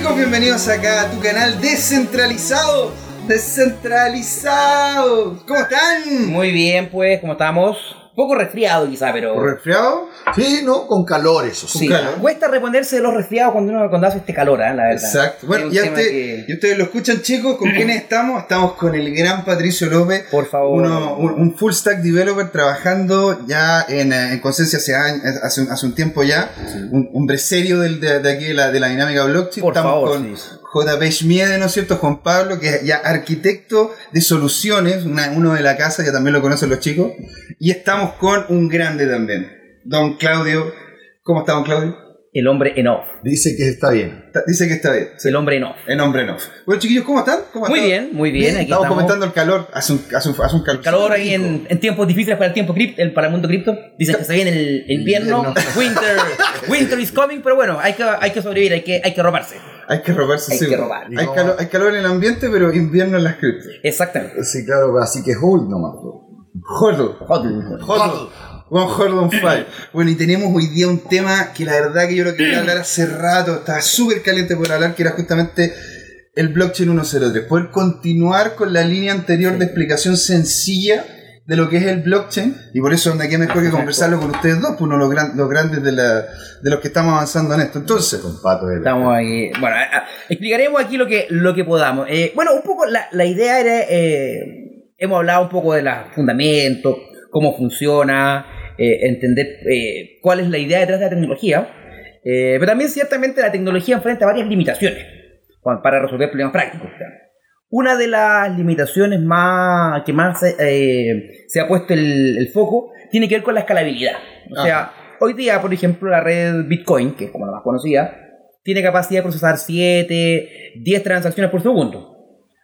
chicos, bienvenidos acá a tu canal descentralizado. Descentralizado. ¿Cómo están? Muy bien, pues, ¿cómo estamos? Un poco resfriado quizá, pero... ¿Por resfriado? Sí, no, con calor eso. Sí, calor. cuesta reponerse de los resfriados cuando uno cuando hace este calor, ¿eh? la verdad. Exacto. Bueno, ya usted- que- y ustedes lo escuchan, chicos. ¿Con quiénes estamos? Estamos con el gran Patricio López. Por favor. Uno- un, un full stack developer trabajando ya en, eh, en Conciencia hace, años- hace, un- hace un tiempo ya. Un hombre serio del- de, de aquí de la, de la dinámica blockchain. Por Estamos favor, con sí. JP Schmiede, ¿no es cierto? Juan Pablo, que es ya arquitecto de soluciones, uno de la casa, ya también lo conocen los chicos. Y estamos con un grande también, don Claudio. ¿Cómo está don Claudio? El hombre en off. Dice que está bien. Está- Dice que está bien. Sí. El hombre en off. En hombre no. Bueno, chiquillos, ¿cómo están? ¿Cómo Muy están? bien, muy bien. Aquí estamos, estamos. comentando el calor. Hace un, hace un, hace un calor. Calor ahí en, en tiempos difíciles para el tiempo cripto, el- para el mundo cripto. Dicen que se viene el, el invierno. Winter. Winter is coming, pero bueno, hay que, hay que sobrevivir, hay que, hay que robarse. Hay que robarse, Hay sí, que robar. Hay, No. calor, hay calor en el ambiente, pero invierno en las criptos. Exactamente. Sí, claro, así que hold nomás. Hodl. Hodl. Hodl. One Hodl on fire. Bueno, y tenemos hoy día un tema que la verdad que yo lo quería hablar hace rato, estaba súper caliente por hablar, que era justamente el blockchain 103. Poder continuar con la línea anterior de explicación sencilla de lo que es el blockchain, y por eso aquí mejor que conversarlo con ustedes dos, pues uno de los, gran- los grandes de, la- de los que estamos avanzando en esto. Entonces, de Estamos ahí. Bueno, a- a- explicaremos aquí lo que, lo que podamos. Eh, bueno, un poco la, la idea era. eh, hemos hablado un poco de los fundamentos, cómo funciona, eh, entender eh, cuál es la idea detrás de la tecnología. Eh, pero también, ciertamente, la tecnología enfrenta varias limitaciones para resolver problemas prácticos. Una de las limitaciones más que más eh, se ha puesto el, el foco tiene que ver con la escalabilidad. O sea, hoy día, por ejemplo, la red Bitcoin, que es como la más conocida, tiene capacidad de procesar 7, 10 transacciones por segundo.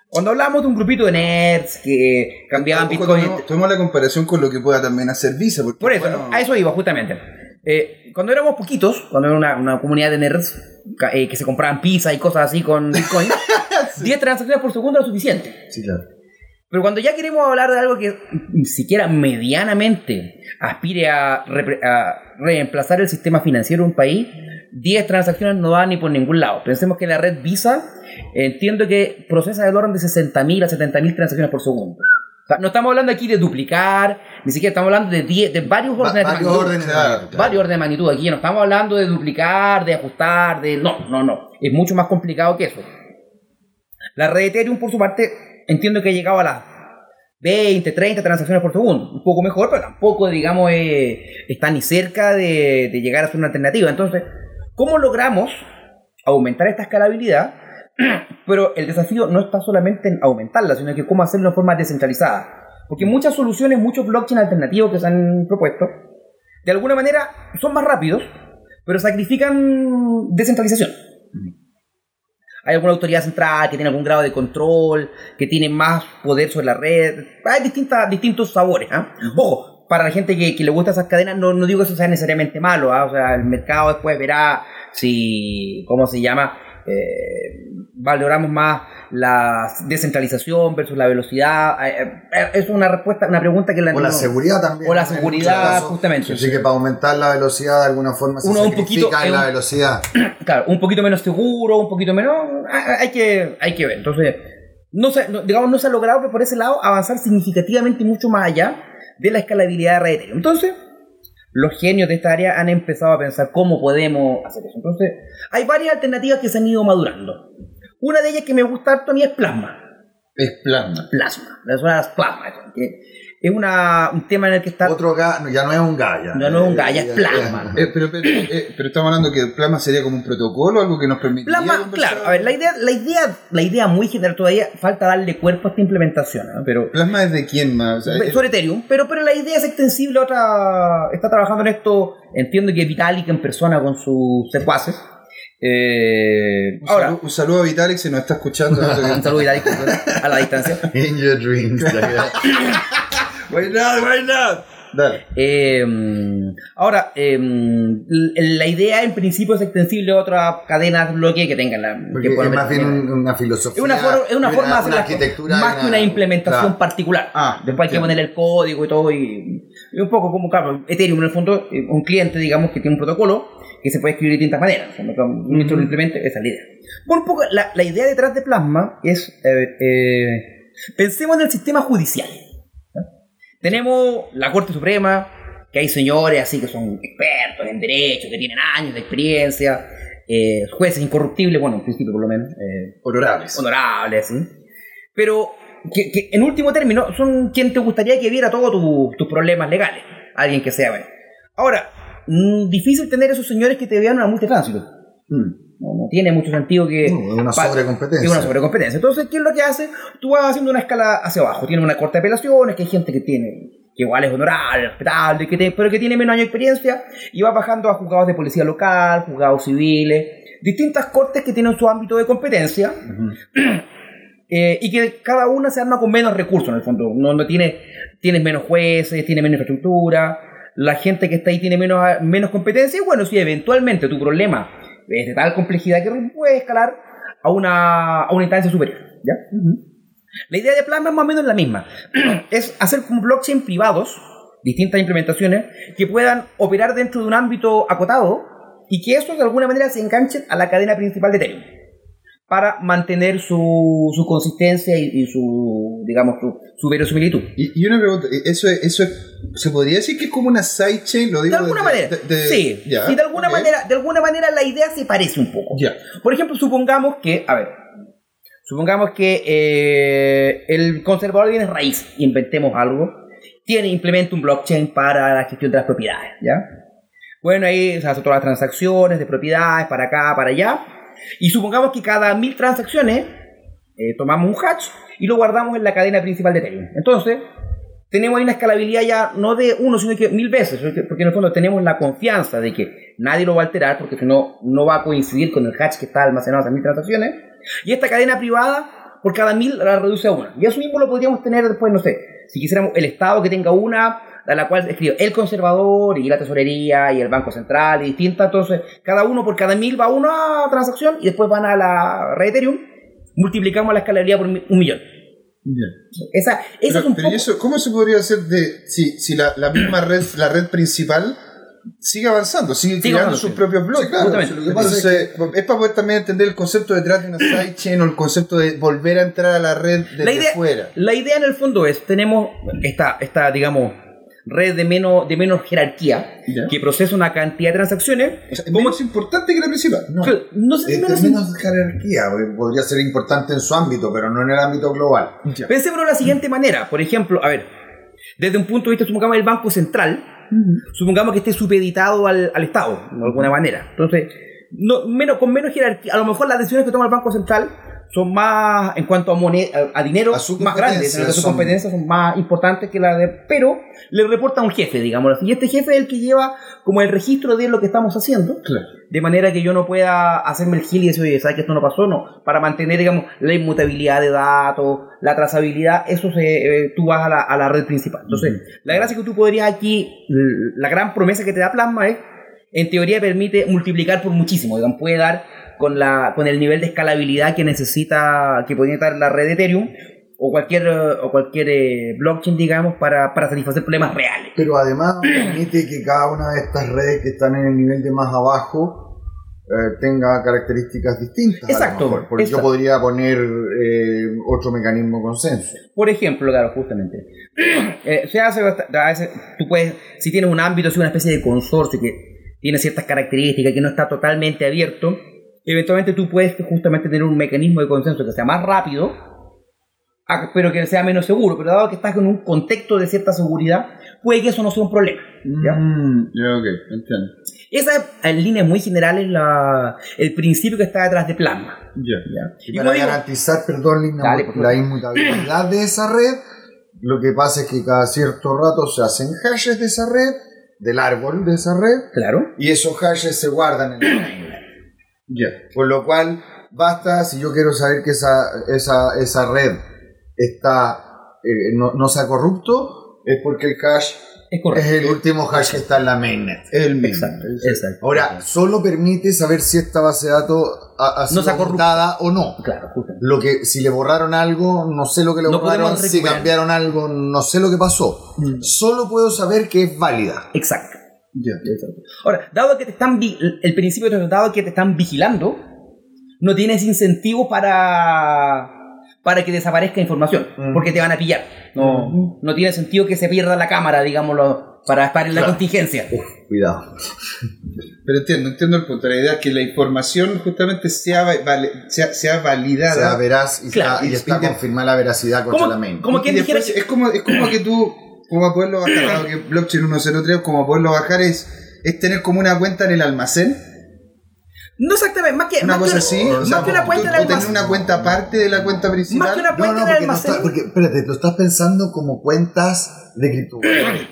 Cuando hablamos de un grupito de nerds que cambiaban Bitcoin... tomemos, tomemos la comparación con lo que pueda también hacer Visa. Porque, Por eso, bueno, a eso iba justamente. Eh, cuando éramos poquitos, cuando era una, una comunidad de nerds eh, que se compraban pizza y cosas así con Bitcoin, 10 transacciones por segundo era suficiente. Sí, claro. Pero cuando ya queremos hablar de algo que ni siquiera medianamente aspire a, repre- a reemplazar el sistema financiero de un país, 10 transacciones no van ni por ningún lado. Pensemos que la red Visa, entiendo que procesa del orden de 60.000 a 70.000 transacciones por segundo. O sea, no estamos hablando aquí de duplicar, ni siquiera estamos hablando de, 10 de varios Va- órdenes de varios magnitud. órdenes de claro, magnitud, claro. Varios órdenes de magnitud. Aquí no estamos hablando de duplicar, de ajustar, de... No, no, no. Es mucho más complicado que eso. La red Ethereum, por su parte, entiendo que ha llegado a las 20, 30 transacciones por segundo. Un poco mejor, pero tampoco, digamos, eh, está ni cerca de, de llegar a ser una alternativa. Entonces, ¿cómo logramos aumentar esta escalabilidad? Pero el desafío no está solamente en aumentarla, sino que cómo hacerlo de forma descentralizada. Porque muchas soluciones, muchos blockchain alternativos que se han propuesto, de alguna manera son más rápidos, pero sacrifican descentralización. Hay alguna autoridad central que tiene algún grado de control, que tiene más poder sobre la red. Hay distintas, distintos sabores. ¿ah? Ojo, para la gente que, que le gusta esas cadenas, no, no digo que eso sea necesariamente malo. ¿ah? O sea, el mercado después verá si, ¿cómo se llama? Eh, valoramos más la descentralización versus la velocidad. Eh, eh, es una respuesta, una pregunta que la O la no- seguridad también. O la seguridad, casos. justamente. Así que para aumentar la velocidad de alguna forma se Uno un poquito- en la un- velocidad. claro, un poquito menos seguro, un poquito menos. hay- Hay que, hay que ver. Entonces, no se, no- digamos, no se ha logrado por ese lado avanzar significativamente mucho más allá de la escalabilidad de red Ethereum. Entonces, los genios de esta área han empezado a pensar cómo podemos hacer eso. Entonces, hay varias alternativas que se han ido madurando. Una de ellas que me gusta harto a mí es Plasma. es plasma. Plasma. Las Plasma. que Es una, un tema en el que está. Otro ga, no, ya no es un gaya. Ya no es un gaya, es plasma. Eh, pero, pero, eh, pero estamos hablando que plasma sería como un protocolo, algo que nos permitiría Plasma, claro, a ver, la idea, la idea, la idea muy general todavía falta darle cuerpo a esta implementación, ¿no? pero Plasma es de quién más, O sea, es- sobre Ethereum, pero, pero la idea es extensible a otra, está trabajando en esto, entiendo que Vitalik en persona con sus secuaces. Eh, un, ahora, saludo, un saludo a Vitalik si nos está escuchando. un saludo a Vitalik a la distancia. In your dreams. Why not, why not? Dale. Eh, ahora, eh, la idea en principio es extensible a otras cadenas bloque que tengan la. Porque que es más bien un- una filosofía. es una, for- es una y forma de hacer una arquitectura. más que una implementación claro. particular. Ah, Después hay que poner el código y todo. Y, y un poco como, claro, Ethereum en el fondo, eh, un cliente, digamos, que tiene un protocolo que se puede escribir de distintas maneras. O sea, lo implemente, esa es la idea. Bueno, un poco, la, la idea detrás de Plasma es. eh, eh, pensemos en el sistema judicial. Tenemos la Corte Suprema, que hay señores así que son expertos en derecho, que tienen años de experiencia, eh, jueces incorruptibles, bueno, en principio por lo menos. eh, Honorables. honorables, ¿sí? pero que, que, en último término son quien te gustaría que viera todos tu- tus problemas legales. Alguien que sea. bueno. Ahora, mm, difícil tener esos señores que te vean una multa de tránsito. Mm. No, no tiene mucho sentido que... No, es una sobrecompetencia. Es una sobrecompetencia. Entonces, ¿qué es lo que hace? Tú vas haciendo una escala hacia abajo. Tienes una corte de apelaciones, que hay gente que tiene que igual es honorable, respetable, que te- pero que tiene menos años de experiencia, y va bajando a juzgados de policía local, juzgados civiles, distintas cortes que tienen su ámbito de competencia, eh, y que cada una se arma con menos recursos en el fondo. No, no tiene, tienes menos jueces, tiene menos infraestructura, la gente que está ahí tiene menos, menos competencia, y bueno, si eventualmente tu problema de tal complejidad que puede escalar a una, a una instancia superior. ¿ya? La idea de Plasma es más o menos la misma. es hacer como blockchain privados, distintas implementaciones, que puedan operar dentro de un ámbito acotado y que eso de alguna manera se enganchen a la cadena principal de Ethereum para mantener su, su consistencia y, y su, digamos, su, su verosimilitud. Y, y una pregunta, ¿eso, es- eso es- se podría decir que es como una sidechain? Lo De digo alguna de- manera, de- de- sí, ya, sí, de alguna manera, de alguna manera la idea se parece un poco. Ya. Por ejemplo, supongamos que, a ver, supongamos que eh, el conservador de bienes raíz, inventemos algo, tiene, implementa un blockchain para la gestión de las propiedades, ¿ya? Bueno, ahí se hacen todas las transacciones de propiedades para acá, para allá, y supongamos que cada mil transacciones eh, tomamos un hash y lo guardamos en la cadena principal de Ethereum. Entonces, tenemos ahí una escalabilidad ya no de uno, sino que mil veces, porque en el fondo tenemos la confianza de que nadie lo va a alterar, porque si no, no va a coincidir con el hash que está almacenado en esas mil transacciones. Y esta cadena privada, por cada mil, la reduce a una. Y eso mismo lo podríamos tener después, no sé, si quisiéramos el Estado que tenga una, a la cual escribe el conservador y la tesorería y el Banco Central y distintas, entonces cada uno por cada mil va a una transacción y después van a la red Ethereum, multiplicamos la escalabilidad por un millón. Esa, esa Pero, es un pero ¿y poco... eso, ¿cómo se podría hacer de si, si la, la misma red, la red principal sigue avanzando, sigue, Sigue creando sus sí. propios bloques? Sí, claro, Justamente. si lo que pasa es Entonces, es, para poder también entender el concepto detrás de una sidechain o el concepto de volver a entrar a la red desde la idea, fuera. La idea en el fondo es, tenemos esta, esta digamos, red de menos, de menos jerarquía Ya. que procesa una cantidad de transacciones. O sea, es importante que la principal. No, no sé si es, menos- jerarquía, podría ser importante en su ámbito, pero no en el ámbito global. Ya. Pensémoslo de la siguiente manera. Por ejemplo, a ver, desde un punto de vista, supongamos el Banco Central, supongamos que esté supeditado al, al Estado, de alguna manera. Entonces, no, menos, con menos jerarquía, a lo mejor las decisiones que toma el Banco Central son más, en cuanto a, moneda, a, dinero, A más grandes, en sus son- competencias son más importantes que las de... Pero le reporta a un jefe, digamos. Y este jefe es el que lleva como el registro de lo que estamos haciendo. Claro. De manera que yo no pueda hacerme el gil y decir, oye, ¿sabes que esto no pasó? No. Para mantener, digamos, la inmutabilidad de datos, la trazabilidad, eso se, eh, tú vas a la, a la red principal. Entonces, la gracia que tú podrías aquí, la gran promesa que te da Plasma es, en teoría, permite multiplicar por muchísimo. Digamos, puede dar con, la, con el nivel de escalabilidad que necesita, que podría estar la red de Ethereum o cualquier, eh, o cualquier eh, blockchain, digamos, para, para satisfacer problemas reales. Pero además permite que cada una de estas redes que están en el nivel de más abajo eh, tenga características distintas. a lo Exacto, mejor, porque exacto. yo podría poner eh, otro mecanismo de consenso. Por ejemplo, claro, justamente. Eh, se hace, a veces, tú puedes, si tienes un ámbito, si una especie de consorcio que tiene ciertas características, que no está totalmente abierto, eventualmente tú puedes justamente tener un mecanismo de consenso que sea más rápido, pero que sea menos seguro. Pero dado que estás en un contexto de cierta seguridad, puede que eso no sea un problema. ¿ya? Mm, ya, ok, entiendo. Esa es, en líneas muy generales, la, el principio que está detrás de Plasma. Ya. ¿ya? Y Y para digo- garantizar, perdón, Lina, Dale, por la inmutabilidad de esa red, lo que pasa es que cada cierto rato se hacen hashes de esa red, del árbol de esa red, claro. y esos hashes se guardan en el Ya. Por lo cual, basta, si yo quiero saber que esa, esa, esa red está, eh, no, no sea corrupto, es porque el hash Es Es el último hash que está en la mainnet. El mismo. Exacto, exacto. Ahora, solo permite saber si esta base de datos ha, ha sido corruptada o no. Claro, justamente. Lo que, si le borraron algo, no sé lo que le No borraron, si cambiaron algo, no sé lo que pasó. Mm. Solo puedo saber que es válida. Exacto. Ya. Exacto. Ahora, dado que te están el principio de dado que te están vigilando, no tienes incentivo para para que desaparezca información, Mm. porque te van a pillar. No, no tiene sentido que se pierda la cámara, digámoslo, para estar en la Claro. contingencia. Cuidado. Pero entiendo, entiendo el punto. La idea es que la información justamente sea, vale- sea, sea validada. Sea, verás y, Claro. está, y está Y de- confirmada la veracidad contra ¿Cómo- la mainnet. cómo Y quien dijera después que- es como es como que tú como poderlo bajar dado que blockchain 103 como poderlo bajar es es tener como una cuenta en el almacén No exactamente, más que, una más cosa que, así o más sea, que una cuenta tú en el tener almacén. una cuenta aparte de la cuenta principal Más que una No, cuenta no, en el porque, no almacén. está- porque, espérate, lo estás pensando como cuentas de criptomonedas.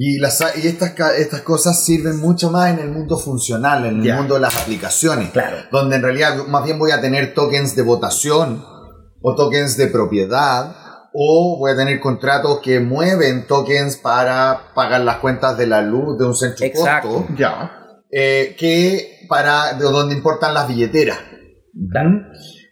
Y, las, y estas, ca- estas cosas sirven mucho más en el mundo funcional, en el Ya. mundo de las aplicaciones. Claro. Donde en realidad más bien voy a tener tokens de votación o tokens de propiedad o voy a tener contratos que mueven tokens para pagar las cuentas de la luz de un centro Exacto. costo ya eh, que para de donde importan las billeteras. Claro.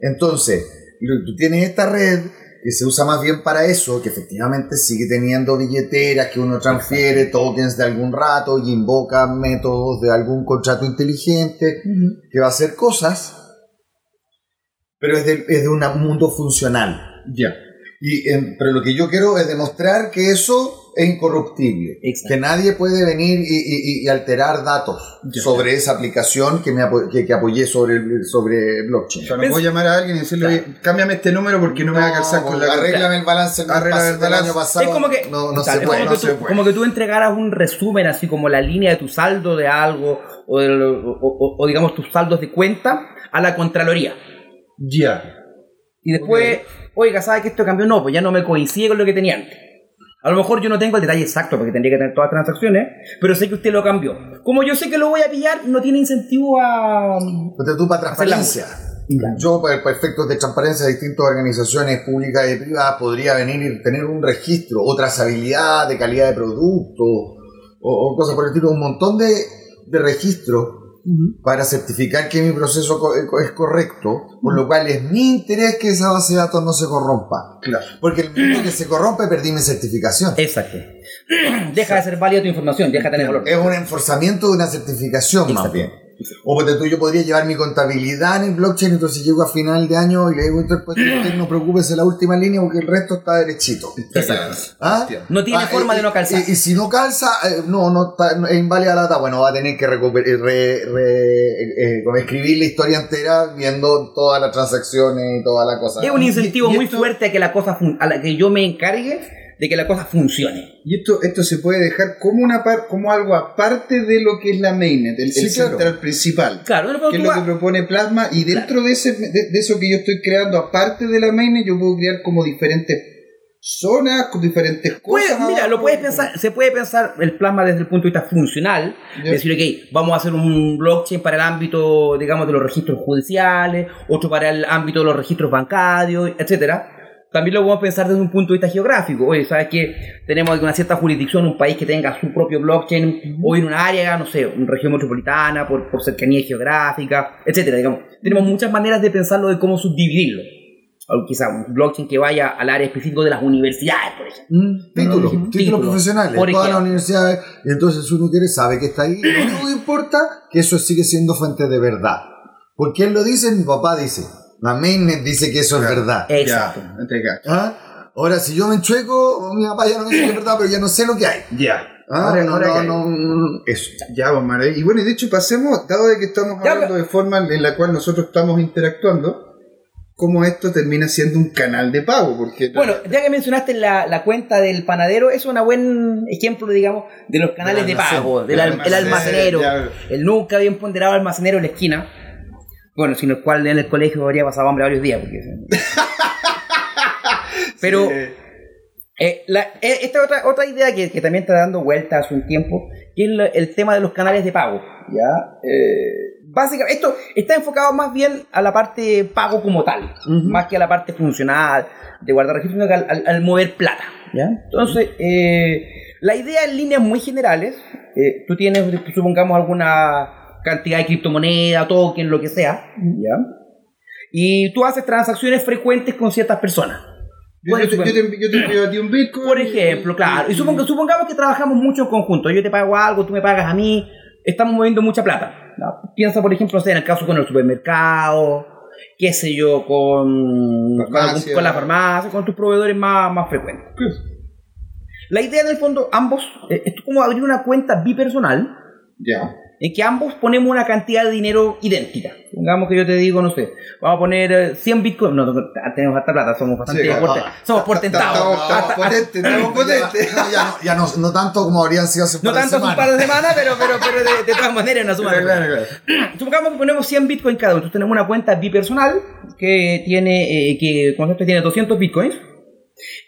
Entonces, tú tienes esta red que se usa más bien para eso, que efectivamente sigue teniendo billeteras que uno transfiere, tokens de algún rato y invoca métodos de algún contrato inteligente que va a hacer cosas, pero es de, es de un mundo funcional. ya Y, en- pero lo que yo quiero es demostrar que eso es incorruptible. Exacto. Que nadie puede venir y, y- y alterar datos sobre esa aplicación que, me apo- que, que apoyé sobre, el- sobre o blockchain. sea, no puedo llamar a alguien y decirle "Oye, cámbiame este número porque no, me va a calzar con la Arréglame el balance del, Arregla pas- el del balance. año pasado. Es como que, No, no Claro, se puede. como, no que se tú, puede. como que tú entregaras un resumen, así como la línea de tu saldo de algo, o, del- o- o- o digamos tus saldos de cuenta, a la Contraloría. ya Y después, oiga, ¿sabes que esto cambió? No, pues ya no me coincide con lo que tenía antes. A lo mejor yo no tengo el detalle exacto porque tendría que tener todas las transacciones, pero sé que usted lo cambió. Como yo sé que lo voy a pillar, no tiene incentivo a... Ponte tú para transparencia. Yo, para, para efectos de transparencia de distintas organizaciones públicas y privadas, podría venir y tener un registro o trazabilidad de calidad de producto o, o cosas por el estilo, un montón de, de registros para certificar que mi proceso es correcto, por lo cual es mi interés que esa base de datos no se corrompa. claro Porque el minuto que se corrompe, perdí mi certificación. Exacto. Deja de ser válida tu información, deja de tener valor. Es un enforzamiento de una certificación más bien. O porque tú, yo podría llevar mi contabilidad en el blockchain, entonces llego a final de año y le digo, entonces pues, no preocupes en la última línea porque el resto está derechito. Exacto. ¿Ah? No tiene Ah, forma de no calzar. Y, y si no calza, eh, no, no está, no- es inválida la data, bueno, va a tener que eh, re- re- eh, como escribir la historia entera viendo todas las transacciones y toda la cosa. Es un incentivo Y- y muy esto- fuerte a que la cosa fun- a la que yo me encargue de que la cosa funcione. Y esto, esto se puede dejar como una par, como algo aparte de lo que es la mainnet, el, Sí, el claro. central principal. Claro, no, que es lo que propone Plasma y dentro de, ese, de, de eso que yo estoy creando aparte de la mainnet yo puedo crear como diferentes zonas con diferentes cosas mira, lo puedes pensar, se puede pensar el plasma desde el punto de vista funcional, Ya. decir, ok, vamos a hacer un blockchain para el ámbito, digamos, de los registros judiciales, otro para el ámbito de los registros bancarios, etcétera. También lo podemos pensar desde un punto de vista geográfico. Oye, ¿sabes que Tenemos una cierta jurisdicción, un país que tenga su propio blockchain, o en un área, no sé, una región metropolitana, por, por cercanía geográfica, etcétera, digamos. Tenemos muchas maneras de pensarlo de cómo subdividirlo. O quizá un blockchain que vaya al área específica de las universidades, por ejemplo. Títulos, Títulos, títulos profesionales, por todas las universidades, y entonces uno quiere, sabe que está ahí, lo único que importa que eso sigue siendo fuente de verdad. ¿Por quién lo dice? Mi papá dice. La mainnet dice que eso es verdad. Exacto. Ya. ¿Ah? Ahora, si yo me enchueco, mi papá ya no me dice que es verdad, pero ya no sé lo que hay. Ya. Ah, Ahora- no, ahora no, no, no, eso. Ya, maravilla. Y bueno, y de hecho pasemos, dado de que estamos Ya, hablando de forma en la cual nosotros estamos interactuando, cómo esto termina siendo un canal de pago, porque Bueno, ya que mencionaste la, la cuenta del panadero, es un buen ejemplo, digamos, de los canales de almacén. pago, del Del al- el almacenero, el nunca bien ponderado almacenero en la esquina. Bueno, sin el cual en el colegio habría pasado hambre varios días. Porque... Pero Sí. eh, la- eh, esta otra, otra idea que, que también está dando vuelta hace un tiempo, que es el tema de los canales de pago. ¿ya? Eh, básicamente, esto está enfocado más bien a la parte pago como tal, más que a la parte funcional, de guardar registros, sino que al, al- al mover plata. ¿ya? Entonces, eh, La idea en líneas muy generales, tú tienes, supongamos, alguna cantidad de criptomoneda, token, lo que sea, ¿ya? Y tú haces transacciones frecuentes con ciertas personas. Yo, te, yo te- yo te envío a ti un Bitcoin. Por ejemplo, claro. Y suponga- supongamos que trabajamos mucho en conjunto. Yo te pago algo, tú me pagas a mí. Estamos moviendo mucha plata. ¿no? Piensa, por ejemplo, sé, en el caso con el supermercado, qué sé yo, con, Farmacia. con la farmacia, con tus proveedores más, más frecuentes. La idea en el fondo, ambos, eh, es como abrir una cuenta bipersonal Ya. En que ambos ponemos una cantidad de dinero idéntica. Supongamos que yo te digo, no sé, vamos a poner eh, 100 bitcoins. No, no, tenemos harta plata, somos bastante Sí, porte- ah, somos portentados. Estamos, Hasta- potentes. Ya, ya no, no, no tanto como habrían sido hace un No par de tanto hace un semanas. par de semanas, pero, pero, pero de, de todas maneras una suma. Supongamos que ponemos 100 bitcoins cada uno. Entonces tenemos una cuenta bipersonal que tiene, eh, que con esto tiene 200 bitcoins.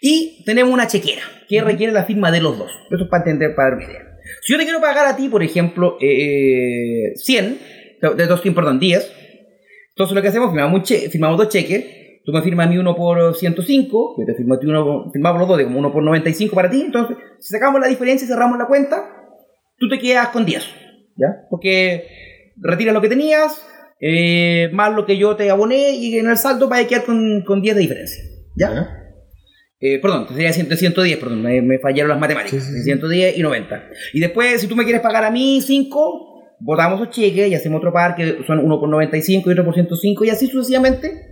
Y tenemos una chequera que requiere la firma de los dos. Esto es para entender, para dar. Si yo te quiero pagar a ti, por ejemplo, eh, 100, de 200, perdón, 10. Entonces lo que hacemos, firmamos, che- firmamos dos cheques. Tú me firmas a mí uno por 105, yo te firmo a ti uno, firmamos los dos de como uno por 95 para ti. Entonces, si sacamos la diferencia y cerramos la cuenta, tú te quedas con 10. ¿Ya? Porque retiras lo que tenías, eh, más lo que yo te aboné, y en el saldo vas a quedar con, con 10 de diferencia. ¿Ya? Eh, perdón, sería 100, 110, perdón, me, me fallaron las matemáticas. 110 y 90. Y después, si tú me quieres pagar a mí 5, botamos los cheques y hacemos otro par que son uno por 95 y otro por 105 y así sucesivamente.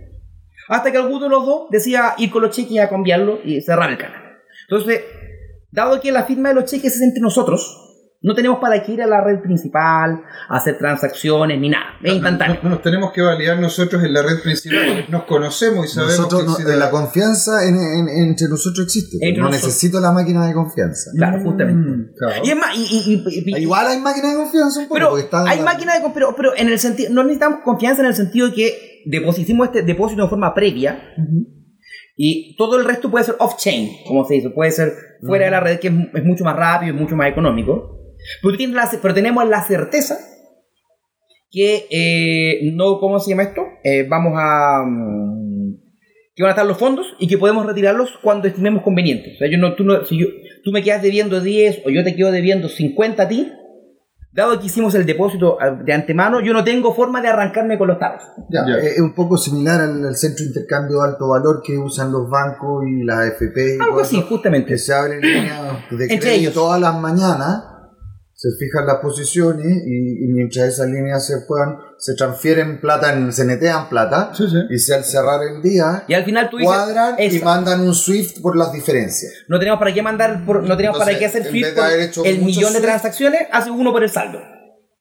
Hasta que alguno de los dos decida ir con los cheques a cambiarlo y cerrar el canal. Entonces, dado que la firma de los cheques es entre nosotros, no tenemos para qué ir a la red principal, a hacer transacciones ni nada. Es instantáneo. Nos tenemos que validar nosotros en la red principal. Nos conocemos y sabemos Nosotros, que no- la confianza en- en- entre nosotros existe. Entre no nosotros. necesito la máquina de confianza. Claro, justamente. Mm, claro. Y es más, y, y- y- y- Igual hay máquina de confianza un poco. Pero está hay la- máquinas de... Pero, pero en el sentido... No necesitamos confianza en el sentido de que depositimos este depósito de forma previa y todo el resto puede ser off-chain, como se dice. Puede ser fuera de la red, que es, es mucho más rápido y mucho más económico. Pero, la- pero tenemos la certeza que eh, no, ¿cómo se llama esto? Eh, vamos a... mm, que van a estar los fondos y que podemos retirarlos cuando estimemos conveniente. O sea, yo no, tú, no, si yo, tú me quedas debiendo 10 o yo te quedo debiendo 50 a ti, dado que hicimos el depósito ah, de antemano, yo no tengo forma de arrancarme con los tarros. Ya, Ya. Es un poco similar al, al centro de intercambio de alto valor que usan los bancos y las FP. y Algo así, justamente. Que se abren líneas de Entre crédito ellos. todas las mañanas, se fijan las posiciones y, y mientras esas líneas se puedan, se transfieren plata, en, se netean plata Sí, sí. y si al cerrar el día Y al final tú dices, cuadran y "Esa". mandan un SWIFT por las diferencias. no tenemos para qué mandar, por- no tenemos para qué hacer Swift por el millón de transacciones, hace uno por el saldo.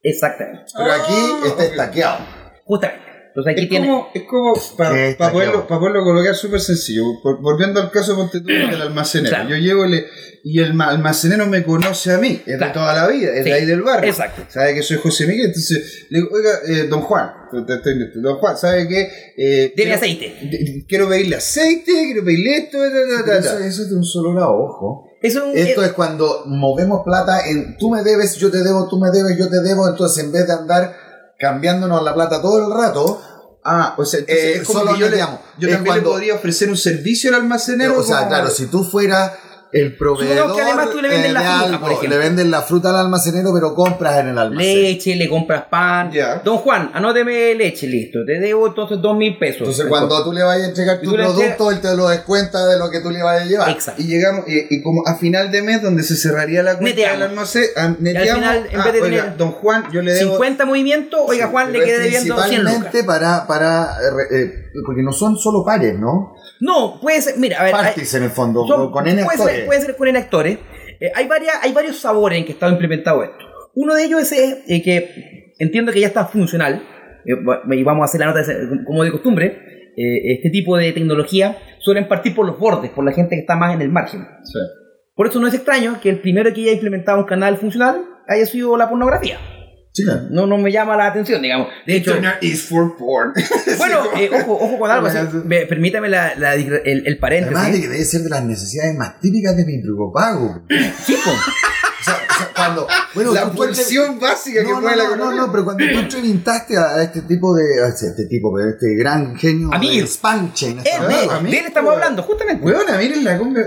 Exactamente. Pero aquí Ah, está estaqueado. Justamente. Entonces aquí Es tiene... como, es como para poderlo, pa poderlo colocar súper sencillo. Volviendo al caso ponte tú, del almacenero. Claro. Yo llego y le- y el ma- almacenero me conoce a mí, es Claro. de toda la vida, es Sí, de ahí del barrio. exacto. Sabe que soy José Miguel, entonces le digo, oiga, eh, don Juan, don Juan, ¿sabe qué? Eh, aceite. de- Quiero pedirle aceite, quiero pedirle esto, ta, ta, ta, Eso, es de un solo lado, ojo. Eso es un- Esto es cuando movemos plata en tú me debes, yo te debo, tú me debes, yo te debo. Entonces, en vez de andar cambiándonos la plata todo el rato, Ah, o sea, entonces Eh, es como solo que yo, le- yo también cuando- le podría ofrecer un servicio al almacenero. o sea, como- claro, si tú fueras el proveedor que además tú le vendes eh, la fruta, algo, por ejemplo. le vendes la fruta al almacenero, pero compras en el almacén. leche, le compras pan. Ya. Don Juan, anóteme leche, listo. Te debo entonces dos mil pesos. Entonces, cuando tú le vayas a entregar tu producto, él te lo descuenta de lo que tú le vayas a llevar. Exacto. Y llegamos, y, y como a final de mes, donde se cerraría la cuenta Neteamos. del almacén, ah, neteamos, final, en ah, vez de oiga, tener don Juan, yo le debo 50 movimientos, oiga Juan, le quedé debiendo 100 lucas. Para, para eh, eh, porque no son solo pares, ¿no? No, puede ser, mira, a ver. Parties en el fondo, son- con N puede. Ser, puede ser con actores. Eh, hay, varias, hay varios sabores en que está implementado esto. Uno de ellos es eh, que entiendo que ya está funcional, eh, y vamos a hacer la nota de- como de costumbre. eh, este tipo de tecnología suelen partir por los bordes, por la gente que está más en el margen. Sí. Por eso no es extraño que el primero que haya implementado un canal funcional haya sido la pornografía. Sí, claro. No, no me llama la atención, digamos. De hecho, Internet is for porn. bueno, eh, ojo, ojo con algo. así, Bueno, me- permítame la- la- el, el Además de paréntesis. que debe ser de las necesidades más típicas de mi prepago. Sí, po. O sea, o sea, cuando. Bueno, la tú- entre- pulsión básica que no, puede no, la no, no, pero cuando tú entrevistaste a este tipo de. a este tipo, pero este gran genio Amir. de Spanchen. Eh, esta de, verdad. Amir, de él estamos hablando, justamente. Weón, Amir es la la- es la cumbre,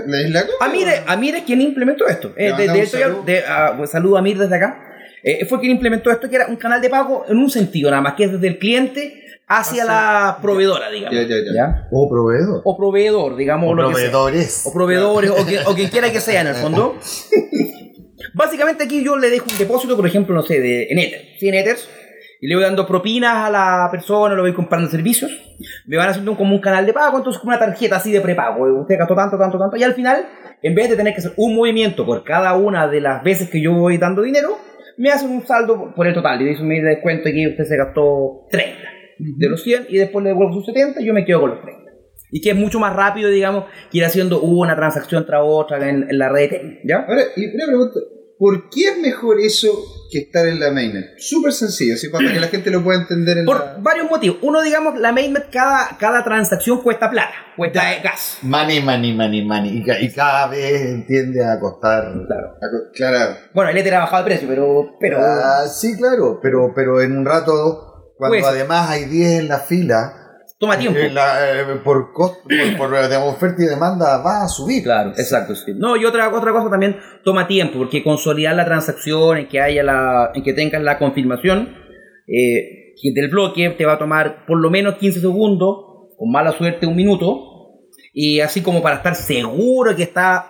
Amir, weón. Amir es quien implementó esto. Eh, Le de, mandamos de esto ya- saludo. de- ah, pues, saludo a Amir desde acá. Eh, fue quien implementó esto, que era un canal de pago en un sentido nada más, que es desde el cliente hacia la proveedora, digamos. Ya, ya, ya. O proveedor. O proveedor, digamos. O lo que sea. proveedores. o proveedores, o, quien, o quien quiera que sea en el fondo. Básicamente aquí yo le dejo un depósito, por ejemplo, no sé, de, en Ether, 100 Ethers, y le voy dando propinas a la persona, le voy comprando servicios, me van haciendo un- como un canal de pago, entonces como una tarjeta así de prepago, usted gastó tanto, tanto, tanto, y al final, en vez de tener que hacer un movimiento por cada una de las veces que yo voy dando dinero, me hacen un saldo por- el total, y dicen, me descuento que usted se gastó 30 de los 100, y después le devuelvo sus 70, y yo me quedo con los 30. Y que es mucho más rápido, digamos, que ir haciendo una transacción tras otra en, la red, ¿ya? Ahora, y una pregunta. ¿Por qué es mejor eso que estar en la mainnet? Súper sencillo, así para que la gente lo pueda entender en Por la... varios motivos. Uno, digamos, la mainnet, cada, cada transacción cuesta plata, cuesta gas. Money, money, money, money. Y, y cada vez tiende a costar. Claro. Claro. Bueno, el Ether ha bajado de precio, pero... pero Ah, sí, claro, pero, pero en un rato, cuando Pues- además hay 10 en la fila, toma tiempo. eh, la- eh, por, costo, por, por, eh, oferta y demanda va a subir. Claro, exacto, sí. No, y otra, otra cosa también toma tiempo, porque consolidar la transacción, en que haya la, en que tengas la confirmación eh, del bloque, te va a tomar por lo menos 15 segundos, con mala suerte un minuto, y así como para estar seguro que está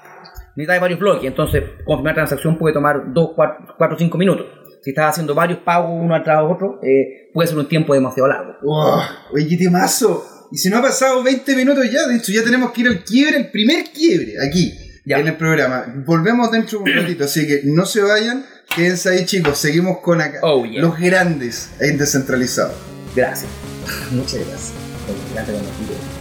necesitas de varios bloques, entonces confirmar transacción puede tomar 2, 4 o 5 minutos. Si estás haciendo varios pagos uno atrás de otro, eh, puede ser un tiempo demasiado largo. Wow, oye, qué temazo. Y si no ha pasado 20 minutos ya, de hecho ya tenemos que ir al quiebre, el primer quiebre, aquí, Ya. en el programa. Volvemos dentro de un ratito, así que no se vayan, quédense ahí chicos, seguimos con acá. Oh, yeah. Los grandes en descentralizado. Gracias. Muchas gracias. Gracias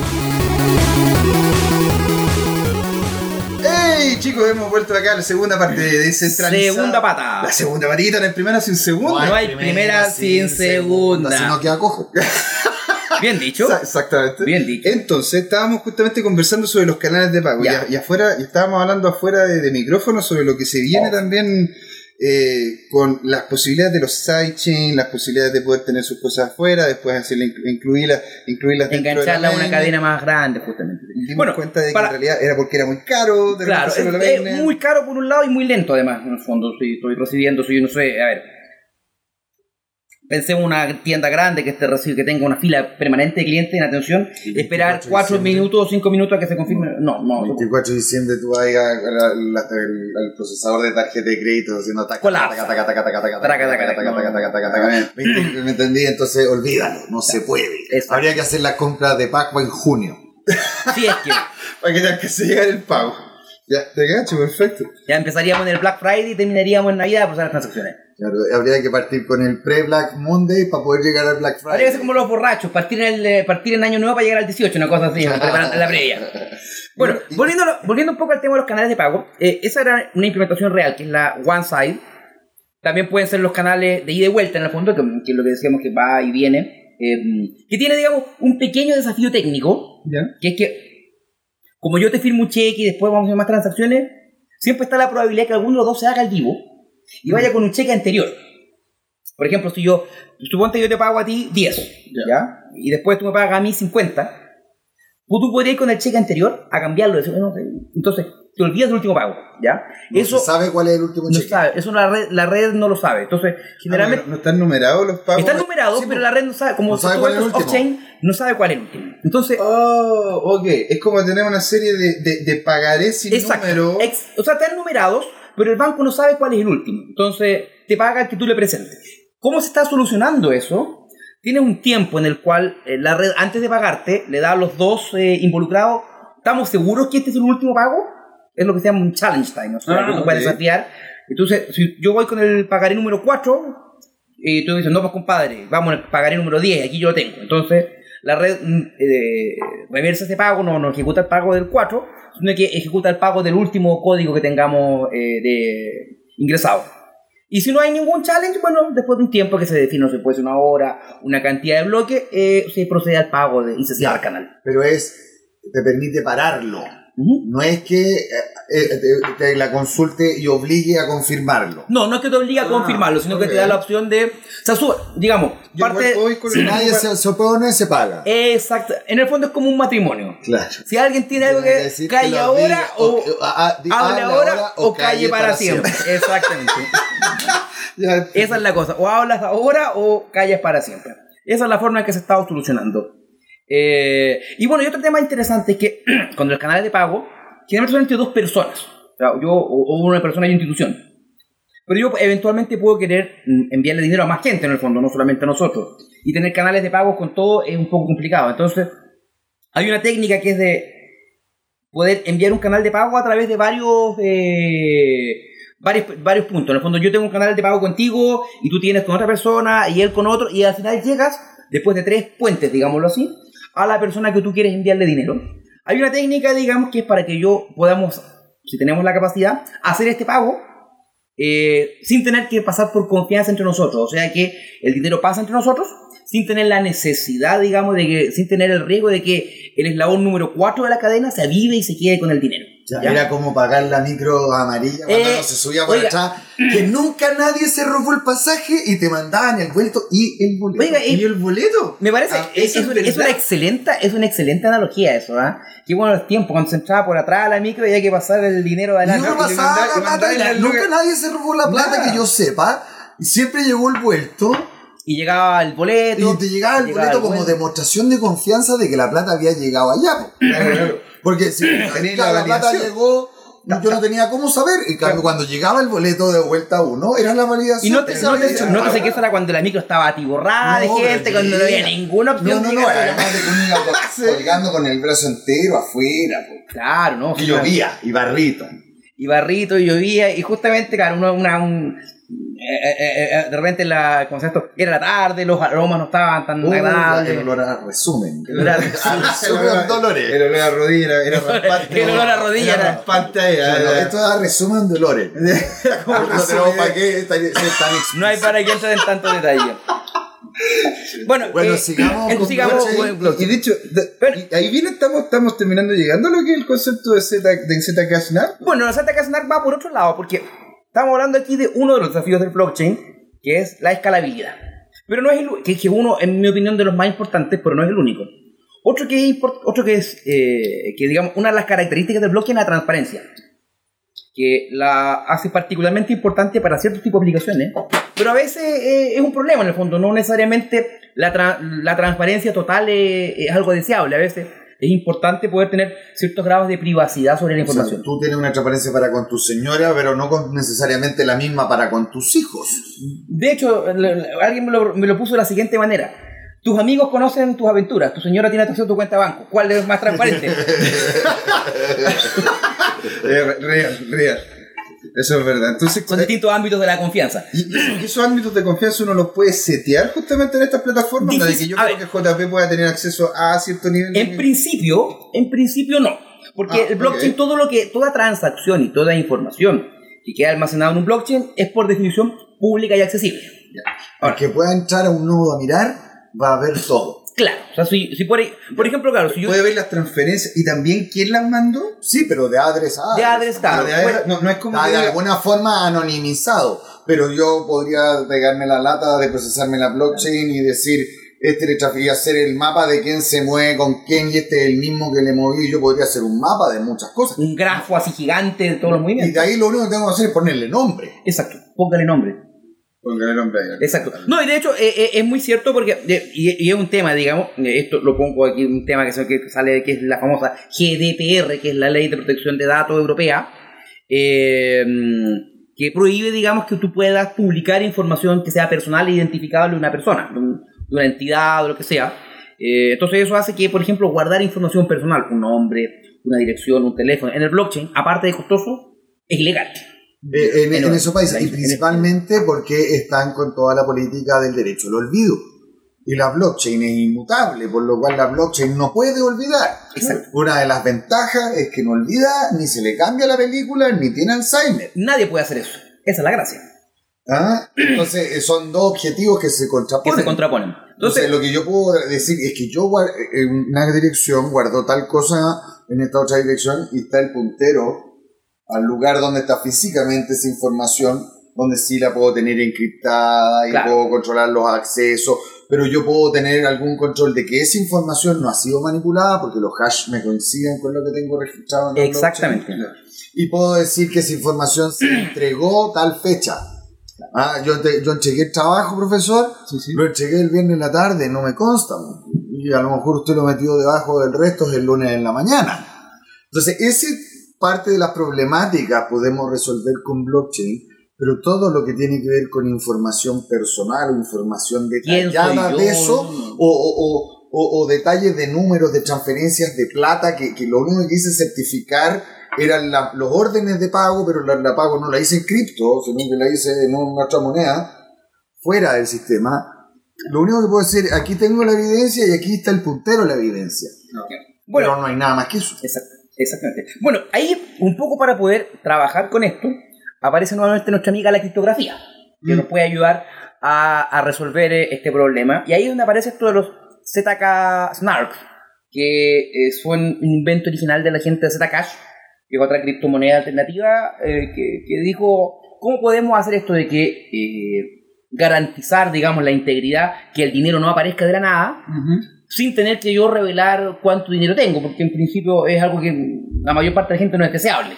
Chicos! Hemos vuelto acá a la segunda parte de descentralizado. Segunda pata. La segunda patita, en el primero sin segunda. No hay primera sin segunda. Si no queda cojo. Bien dicho. Exa- Exactamente. Bien dicho. Entonces, estábamos justamente conversando sobre los canales de pago. Ya. Y afuera, y estábamos hablando afuera de, de micrófono sobre lo que se viene Oh. también eh, con las posibilidades de los sidechain, las posibilidades de poder tener sus cosas afuera, después hacerle inclu- incluirlas, incluirlas dentro de la Engancharla a una cadena más grande, justamente. Dimos Bueno, cuenta de que en realidad era porque era muy caro. De Claro, es, muy caro por un lado y muy lento además, en el fondo. Si estoy recibiendo, si yo no sé, a ver. Pensé en una tienda grande que, esté que tenga una fila permanente de clientes en atención, esperar 24 4 diciembre. minutos o 5 minutos a que se confirme. No, no. 24 de diciembre tú vas la- la- al procesador de tarjeta de crédito haciendo taca, Colapsa. taca, taca, taca, taca, taca, Taca, taca, taca, taca, taca, no. taca, taca, taca, taca. ¿Me entendí? Entonces olvídalo, no se puede. Habría que hacer las compras de Paco en junio. Sí, es que Para que que se llegar el pago. Ya, te cacho, perfecto. ya empezaríamos en el Black Friday y terminaríamos en Navidad por las transacciones. Claro, habría que partir con el pre-Black Monday para poder llegar al Black Habría que Friday. ser como los borrachos, partir en, el, eh, partir en año nuevo para llegar al 18, una cosa así, preparando la previa. Bueno, volviendo, volviendo un poco al tema de los canales de pago, eh, esa era una implementación real, que es la One Side. También pueden ser los canales de ida y vuelta, en el fondo, que, que es lo que decíamos que va y viene. eh, que tiene, digamos, un pequeño desafío técnico, Ya. que es que, como yo te firmo un cheque y después vamos a hacer más transacciones, siempre está la probabilidad que alguno de los dos se haga al vivo y vaya con un cheque anterior. Por ejemplo, si yo, suponte yo te pago a ti 10, ¿ya? Y después tú me pagas a mí 50, pues tú podrías ir con el cheque anterior a cambiarlo. decir, "Bueno, Entonces, te olvidas del último pago, ¿ya? No Eso se sabe cuál es el último no cheque. sabe, eso la red, la red no lo sabe. Entonces, generalmente... Ah, no, no están numerados los pagos. Están numerados, sí, pero pues. la red no sabe, como No sabe cuál es el último. no sabe cuál es el último. Entonces, Oh, ok. Es como tener una serie de, de, de pagarés sin Exacto. número. Ex- o sea, están numerados, pero el banco no sabe cuál es el último. Entonces, te paga el que tú le presentes. ¿Cómo se está solucionando eso? Tienes un tiempo en el cual eh, la red, antes de pagarte, le da a los dos eh, involucrados ¿estamos seguros que este es el último pago? Es lo que se llama un challenge time, o sea, Ah, que tú puedes ok. desafiar. Entonces, si yo voy con el pagaré número 4, y tú dices, no, pues compadre, vamos al pagaré número 10, aquí yo lo tengo. Entonces, la red mm, eh, reversa ese pago, no, no ejecuta el pago del 4, sino que ejecuta el pago del último código que tengamos eh, de ingresado. Y si no hay ningún challenge, bueno, después de un tiempo que se define, no sé, puede ser una hora, una cantidad de bloques, eh, se procede al pago de, y se cierra el canal. Pero es, te permite pararlo. No es que eh, eh, te, te la consulte y obligue a confirmarlo. No, no es que te obliga a Ah, confirmarlo, sino que te da la opción de. O sea, sube, digamos, Yo parte. voy con Si el- nadie se, se opone, se paga. Exacto. En el fondo es como un matrimonio. Claro. Si alguien tiene algo que calle ahora o, habla ahora o calle para siempre. Exactamente. Ya, Esa es la cosa. O hablas ahora o calles para siempre. Esa es la forma en que se está solucionando. Eh, y bueno, y otro tema interesante es que cuando el canal es de pago, generalmente son entre dos personas. Yo o, una persona y una institución. Pero yo eventualmente puedo querer mm, enviarle dinero a más gente en el fondo, no solamente a nosotros. Y tener canales de pago con todo es un poco complicado. Entonces, hay una técnica que es de poder enviar un canal de pago a través de eh, varios, varios puntos. En el fondo, yo tengo un canal de pago contigo y tú tienes con otra persona y él con otro, y al final llegas, después de tres puentes, digámoslo así, a la persona que tú quieres enviarle dinero. Hay una técnica, digamos, que es para que yo podamos, si tenemos la capacidad, hacer este pago eh, sin tener que pasar por confianza entre nosotros. O sea que el dinero pasa entre nosotros sin tener la necesidad, digamos, de que, sin tener el riesgo de que el eslabón número 4 de la cadena se avive y se quede con el dinero. Ya. Era como pagar la micro amarilla cuando Eh, uno se subía por oiga. atrás. Que nunca nadie se robó el pasaje y te mandaban el vuelto y el boleto. Oiga, ¿Y el boleto? Me parece, Ah, es, eso es es una- excelente, es una excelente analogía eso, ¿ah? Qué bueno los tiempos, cuando se entraba por atrás la micro y había que pasar el dinero adelante. pasaba la plata la- nunca nadie se robó la plata Nada. que yo sepa. Siempre llegó el vuelto Y llegaba el boleto. y te llegaba el llegaba boleto como demostración de confianza de que la plata había llegado allá. Po. Claro, claro. Porque si claro, la la plata llegó, yo no tenía cómo saber. En cambio, cuando llegaba el boleto de vuelta a uno, era la validación. Y no te, no te, hecho. no te sé que eso era cuando la micro estaba atiborrada No, de gente, cuando no había ninguna opción No, no, no, además de que colgando con el brazo entero afuera. Claro, ¿no? Y llovía, y barrito. y barrito y llovía y justamente claro uno, una, un, eh, eh, eh, de repente la ¿cómo se llama esto? era la tarde los aromas no estaban tan Uh, agradables el olor a resumen. El olor a A resumen. resumen El dolores. olor a rodilla era, era raspante. El olor a rodilla era esto da resumen dolores. como No tenemos para qué no hay para que entren en tanto detalle bueno Bueno, eh, sigamos con. Y de hecho, de- y ahí viene, estamos, estamos terminando llegando a lo que es el concepto de Z, de Nap. Bueno, la Santa Casnar va por otro lado, porque estamos hablando aquí de uno de los desafíos del blockchain, que es la escalabilidad. Pero no es el, que es uno, en mi opinión, de los más importantes, pero no es el único. Otro que es, otro que es eh, que digamos, una de las características del blockchain es la transparencia, que la hace particularmente importante para ciertos tipos de aplicaciones, pero a veces eh, es un problema en el fondo, no necesariamente la, la transparencia total es, es algo deseable, a veces es importante poder tener ciertos grados de privacidad sobre la O sea, información. tú tienes una transparencia para con tu señora, pero no con necesariamente la misma para con tus hijos. De hecho, alguien me lo, me lo puso de la siguiente manera. Tus amigos conocen tus aventuras, tu señora tiene acceso a tu cuenta de banco. ¿Cuál es más transparente? Eh, real, real. Eso es verdad. Entonces, Son distintos ámbitos de la confianza. y, y esos ámbitos de confianza uno los puede setear justamente en estas plataformas, la de que Difícil. yo A creo que JP pueda tener acceso a cierto nivel. En principio, en principio no. Porque Ah, el blockchain, todo lo que, toda transacción y toda información que queda almacenada en un blockchain es por definición pública y accesible. Para que pueda entrar a un nodo a mirar, va a ver todo. Claro. O sea, si, si por, por ejemplo, claro, si yo Puede ver las transferencias y también quién las mandó. Sí, pero de adres a de adres. adres, claro, de ahí- bueno, no, no es como de diga- alguna forma anonimizado, pero yo podría pegarme la lata de procesarme la blockchain y decir, este le trafiqué hacer el mapa de quién se mueve con quién y este es el mismo que le moví. Yo podría hacer un mapa de muchas cosas. un grafo así gigante de todos los Y movimientos. de ahí lo único que tengo que hacer es ponerle nombre. Exacto. Póngale nombre. Ahí. Exacto. No, y de hecho eh, eh, es muy cierto porque, y, es un tema, digamos, eh, esto lo pongo aquí, un tema que, que sale, que es la famosa GDPR, que es la Ley de Protección de Datos Europea, que prohíbe, digamos, que tú puedas publicar información que sea personal e identificable de una persona, de, un- de una entidad o lo que sea. Entonces eso hace que, por ejemplo, guardar información personal, un nombre, una dirección, un teléfono. En el blockchain, aparte de costoso, es ilegal. Eh, en, en En- esos países, y principalmente porque están con toda la política del derecho al olvido. Y la blockchain es inmutable, por lo cual la blockchain no puede olvidar. Exacto. Una de las ventajas es que no olvida, ni se le cambia la película, ni tiene Alzheimer. Nadie puede hacer eso. Esa es la gracia. ¿Ah? Entonces, eh, son dos objetivos que se Que contraponen. se contraponen. Entonces, Entonces, lo que yo puedo decir es que yo en una dirección guardo tal cosa en esta otra dirección y está el puntero al lugar donde está físicamente esa información, donde sí la puedo tener encriptada y Claro. puedo controlar los accesos, pero yo puedo tener algún control de que esa información no ha sido manipulada porque los hash me coinciden con lo que tengo registrado en la Exactamente. blockchain. Y puedo decir que esa información se entregó tal fecha. Ah, yo, te- yo entregué el trabajo, profesor, lo entregué el viernes en la tarde, no me consta. Y a lo mejor usted lo metió debajo del resto es el lunes en la mañana. Entonces, esa parte de las problemáticas podemos resolver con blockchain, pero todo lo que tiene que ver con información personal información ¿Quién detallada de eso, o, o- o- o- detalles de números de transferencias de plata, que, que lo único que hice certificar eran la- los órdenes de pago, pero la, la pago no la hice en cripto, sino que la hice en una otra moneda, fuera del sistema. Lo único que puedo decir, aquí tengo la evidencia y aquí está el puntero de la evidencia. bueno, pero no hay nada más que eso. Exacto, exactamente. Bueno, ahí, un poco para poder trabajar con esto, aparece nuevamente nuestra amiga la criptografía, que Mm. nos puede ayudar a, a resolver eh, este problema. Y ahí es donde aparece esto de los ZK Snarks, que eh, son un invento original de la gente de Zcash, que es otra criptomoneda alternativa, eh, que, que dijo, ¿cómo podemos hacer esto de que eh, garantizar, digamos, la integridad, que el dinero no aparezca de la nada? Sin tener que yo revelar cuánto dinero tengo, porque en principio es algo que la mayor parte de la gente no es deseable.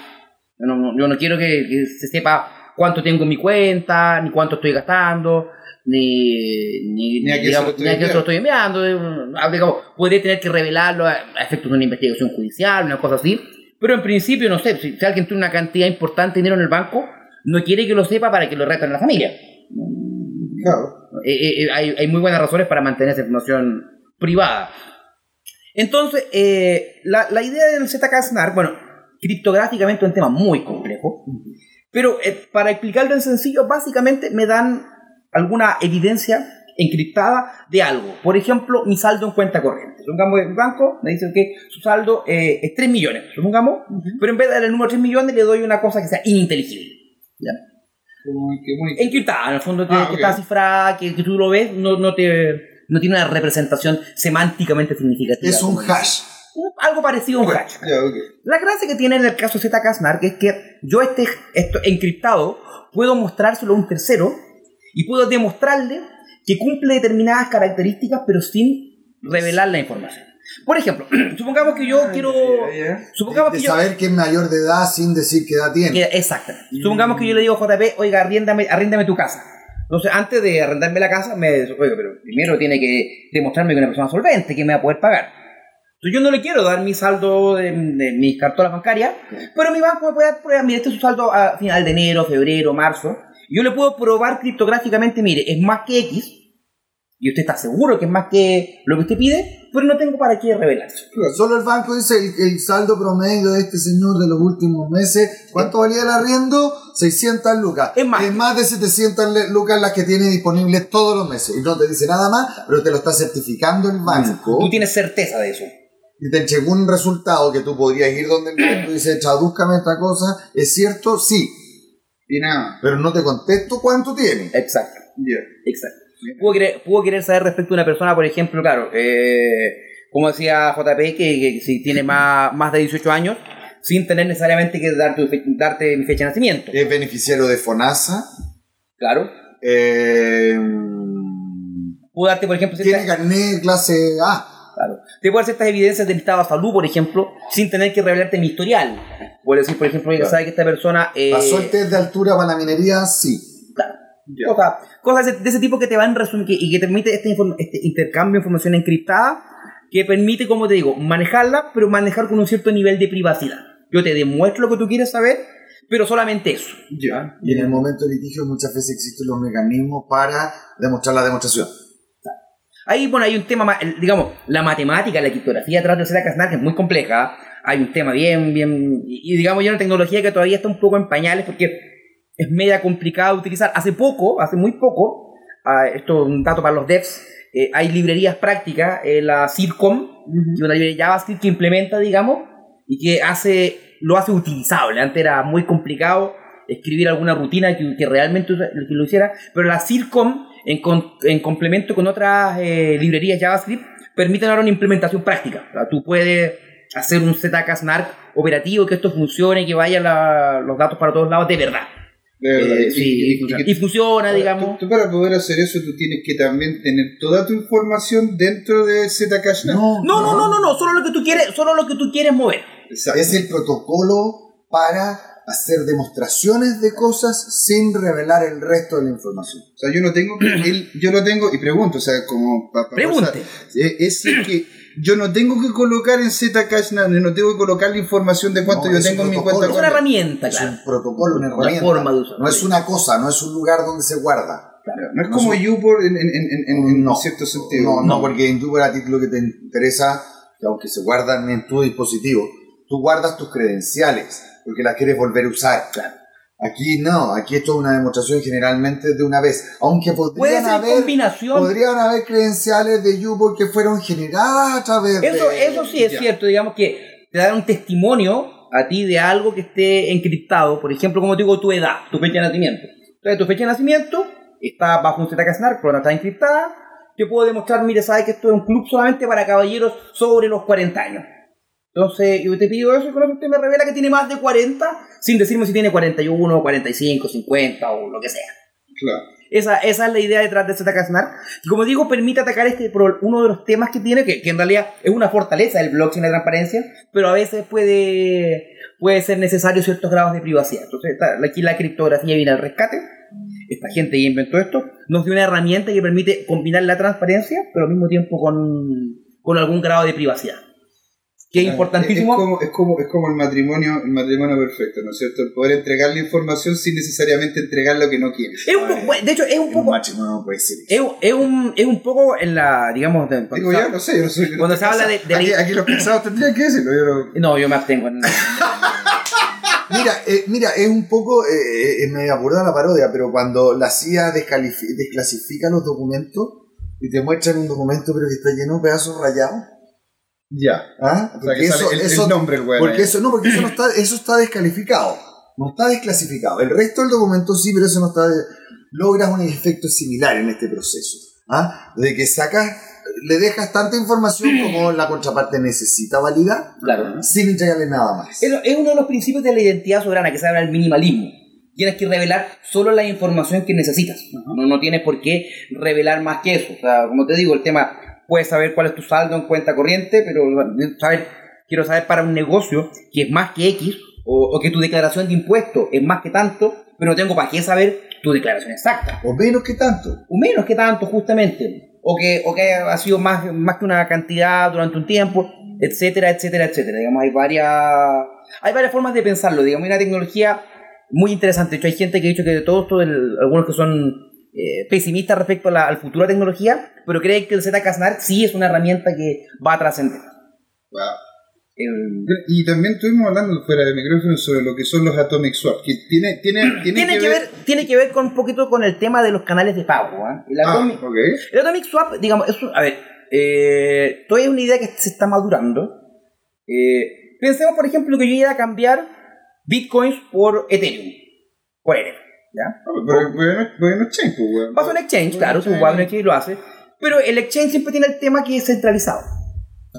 Yo no, yo no quiero que, que se sepa cuánto tengo en mi cuenta, ni cuánto estoy gastando, ni, ni, Ni a digamos, se lo estoy se lo enviando. digamos, podría tener que revelarlo a, a efectos de una investigación judicial, una cosa así. Pero en principio, no sé, si, si alguien tiene una cantidad importante de dinero en el banco, no quiere que lo sepa para que lo reten a la familia. Claro. Eh, eh, eh, hay, hay muy buenas razones para mantener esa información privada. Entonces, eh, la, la idea del ZK Snark, bueno, criptográficamente es un tema muy complejo, pero eh, para explicarlo en sencillo, básicamente me dan alguna evidencia encriptada de algo. Por ejemplo, mi saldo en cuenta corriente. Supongamos que el banco me dice que su saldo eh, es 3 millones, supongamos, pero en vez de darle el número 3 millones le doy una cosa que sea ininteligible. ¿ya? Muy- encriptada, en el fondo que, Ah, que está cifrada, que, que tú lo ves, no, no, te, no tiene una representación semánticamente significativa. Es un hash. Algo parecido a un hash. Ya, ok. La gracia que tiene en el caso ZK Snark es que yo este esto encriptado puedo mostrárselo a un tercero y puedo demostrarle que cumple determinadas características pero sin revelar la información. Por ejemplo, supongamos que yo quiero... Ya, ya. Supongamos De que yo... saber que es mayor de edad sin decir qué edad tiene. Que- Exactamente. Supongamos que yo le digo a JP, oiga, arréndame, arréndame tu casa. Entonces, antes de arrendarme la casa, me oiga, pero primero tiene que demostrarme que es una persona solvente, que me va a poder pagar. Entonces, yo no le quiero dar mi saldo de, de mis cartolas bancarias, pero mi banco me puede dar pruebas, mire, este es su saldo a final de enero, febrero, marzo. Yo le puedo probar criptográficamente, mire, es más que X, y usted está seguro que es más que lo que usted pide, pero no tengo para qué revelarse. Solo el banco dice el, el saldo promedio de este señor de los últimos meses. ¿Cuánto valía el arriendo? 600 lucas. Es más. de 700 le- lucas las que tiene disponibles todos los meses. Y no te dice nada más, pero te lo está certificando el banco. Tú tienes certeza de eso. Y te entregó un resultado que tú podrías ir donde el banco y dice, tradúzcame esta cosa. ¿Es cierto? Sí. Y nada. Pero no te contesto cuánto tiene. Exacto. Ya. Exacto. Puedo querer, puedo querer saber respecto a una persona, por ejemplo, claro, eh, como decía JP, que, que si tiene más, más de 18 años, sin tener necesariamente que darte, darte mi fecha de nacimiento. Es beneficiario de FONASA. Claro. Eh, Puedo darte, por ejemplo, tiene ciertas, carnet clase A. claro. Te puedo dar ciertas evidencias del estado de salud, por ejemplo, sin tener que revelarte mi historial. Puedo decir, por ejemplo, que Claro. sabe que esta persona... eh, ¿Pasó el test de altura para la minería? Sí. Ya. Cosas, cosas de, de ese tipo que te van resumir y que te permite este, inform- este intercambio de información encriptada que permite, como te digo, manejarla, pero manejar con un cierto nivel de privacidad. Yo te demuestro lo que tú quieres saber, pero solamente eso. Ya. Y en el momento del litigio muchas veces existen los mecanismos para demostrar la demostración. Ahí, bueno, hay un tema, más, digamos, la matemática, la criptografía detrás del ZK Snark es muy compleja. hay un tema bien, bien, y, y digamos ya una tecnología que todavía está un poco en pañales porque es media complicada de utilizar. Hace poco, hace muy poco, ah, esto es un dato para los devs, eh, hay librerías prácticas, eh, la Circom, y una librería JavaScript que implementa, digamos, y que hace, lo hace utilizable. Antes era muy complicado escribir alguna rutina que, que realmente que lo hiciera, pero la Circom, en, con- en complemento con otras eh, librerías JavaScript, permiten ahora una implementación práctica. O sea, tú puedes hacer un ZK-SNARK operativo, que esto funcione, que vayan la- los datos para todos lados de verdad. De verdad. Eh, Y- sí, y- y funciona. y- y funciona, Ahora, digamos. Tú, tú para poder hacer eso, tú tienes que también tener toda tu información dentro de Zcash. No, no, no, no, no, solo lo que tú quieres, solo lo que tú quieres mover. Exacto. Es el protocolo para hacer demostraciones de cosas sin revelar el resto de la información. O sea, yo no tengo yo lo tengo y pregunto, o sea, como para Pregunte. es decir que yo no tengo que colocar en Zcash nada, no tengo que colocar la información de cuánto No, yo es tengo en mi cuenta Es una herramienta, Es claro. un protocolo, una Una herramienta. forma de usar. No es una cosa, no es un lugar donde se guarda. No es No como YouPorn en, en, en, en, en No. cierto sentido. No, no, porque en tu a ti lo que te interesa, que aunque se guardan en tu dispositivo, tú guardas tus credenciales, porque las quieres volver a usar. Aquí no, aquí esto es una demostración generalmente de una vez, aunque podrían ser haber, combinación. podrían haber credenciales de YouPorn que fueron generadas a través Eso, de... eso sí es ya. cierto, digamos que te dan un testimonio a ti de algo que esté encriptado. Por ejemplo, como te digo, tu edad, tu fecha de nacimiento. Entonces, tu fecha de nacimiento está bajo un ZK-SNARK, pero no está encriptada. Te puedo demostrar, mire, sabes que esto es un club solamente para caballeros sobre los 40 años. Entonces, yo te pido eso y usted me revela que tiene más de 40, sin decirme si tiene 41, 45, 50 o lo que sea. Claro. Esa, esa es la idea detrás de ZK Snark. Y como digo, permite atacar este uno de los temas que tiene, que, que en realidad es una fortaleza del blockchain de transparencia, pero a veces puede, puede ser necesario ciertos grados de privacidad. Entonces, está- aquí la criptografía viene al rescate. Esta gente que inventó esto nos dio una herramienta que permite combinar la transparencia, pero al mismo tiempo con, con algún grado de privacidad. Que es importantísimo. Es como, es, como, es como el matrimonio el matrimonio perfecto, ¿no es cierto? El poder entregar la información sin necesariamente entregar lo que no quieres. Es un poco- de hecho, es un Un poco. matrimonio no puede ser eso. Es, un- es un, es un poco en la, digamos, de- Digo yo, no sé, yo no soy. no Cuando se habla de- de la- aquí, aquí los casados tendrían que decirlo. Yo no- No, yo me abstengo. Mira, eh, mira, es un poco, eh, eh, me aburda la parodia, pero cuando la CIA desclasifica los documentos y te muestran un documento pero que está lleno de pedazos rayados, Ya. ¿ah? O sea, Porque que eso, el, eso- el nombre, el porque eso, no, porque eso no está, eso está descalificado, no está desclasificado. El resto del documento sí, pero eso no está, de- logras un efecto similar en este proceso, ¿ah? De que sacas, le dejas tanta información como la contraparte necesita validar, Claro. sin entregarle nada más. Es, es uno de los principios de la identidad soberana que se llama el minimalismo. Tienes que revelar solo la información que necesitas. No, no tienes por qué revelar más que eso. O sea, como te digo, el tema, puedes saber cuál es tu saldo en cuenta corriente, pero saber, quiero saber para un negocio que es más que X, o, o que tu declaración de impuestos es más que tanto, pero no tengo para qué saber tu declaración exacta. O menos que tanto. o menos que tanto justamente, o que, o que ha sido más, más que una cantidad durante un tiempo, etcétera, etcétera, etcétera. Digamos, hay varias, hay varias formas de pensarlo, digamos, hay una tecnología muy interesante. De hecho, hay gente que ha dicho que de todo esto, algunos que son eh, pesimistas respecto a la, al futuro de la tecnología, pero creen que el ZK-SNARK sí es una herramienta que va a trascender. Wow. El- Y también estuvimos hablando fuera de micrófono sobre lo que son los Atomic Swap, que tiene, tiene, tiene, tiene, que ver, tiene que ver con un poquito con el tema de los canales de pago. ¿ah? El Ah, Atomic- ok. El Atomic Swap, digamos, es un- a ver, eh, todavía es una idea que se está madurando. Eh, pensemos, por ejemplo, que yo iba a cambiar bitcoins por Ethereum, por Ethereum, ¿ya? Pero, pero, pero es chain, pues, weón. Vas a un exchange, claro, tú exchange. vas a un exchange y lo haces, pero el exchange siempre tiene el tema que es centralizado.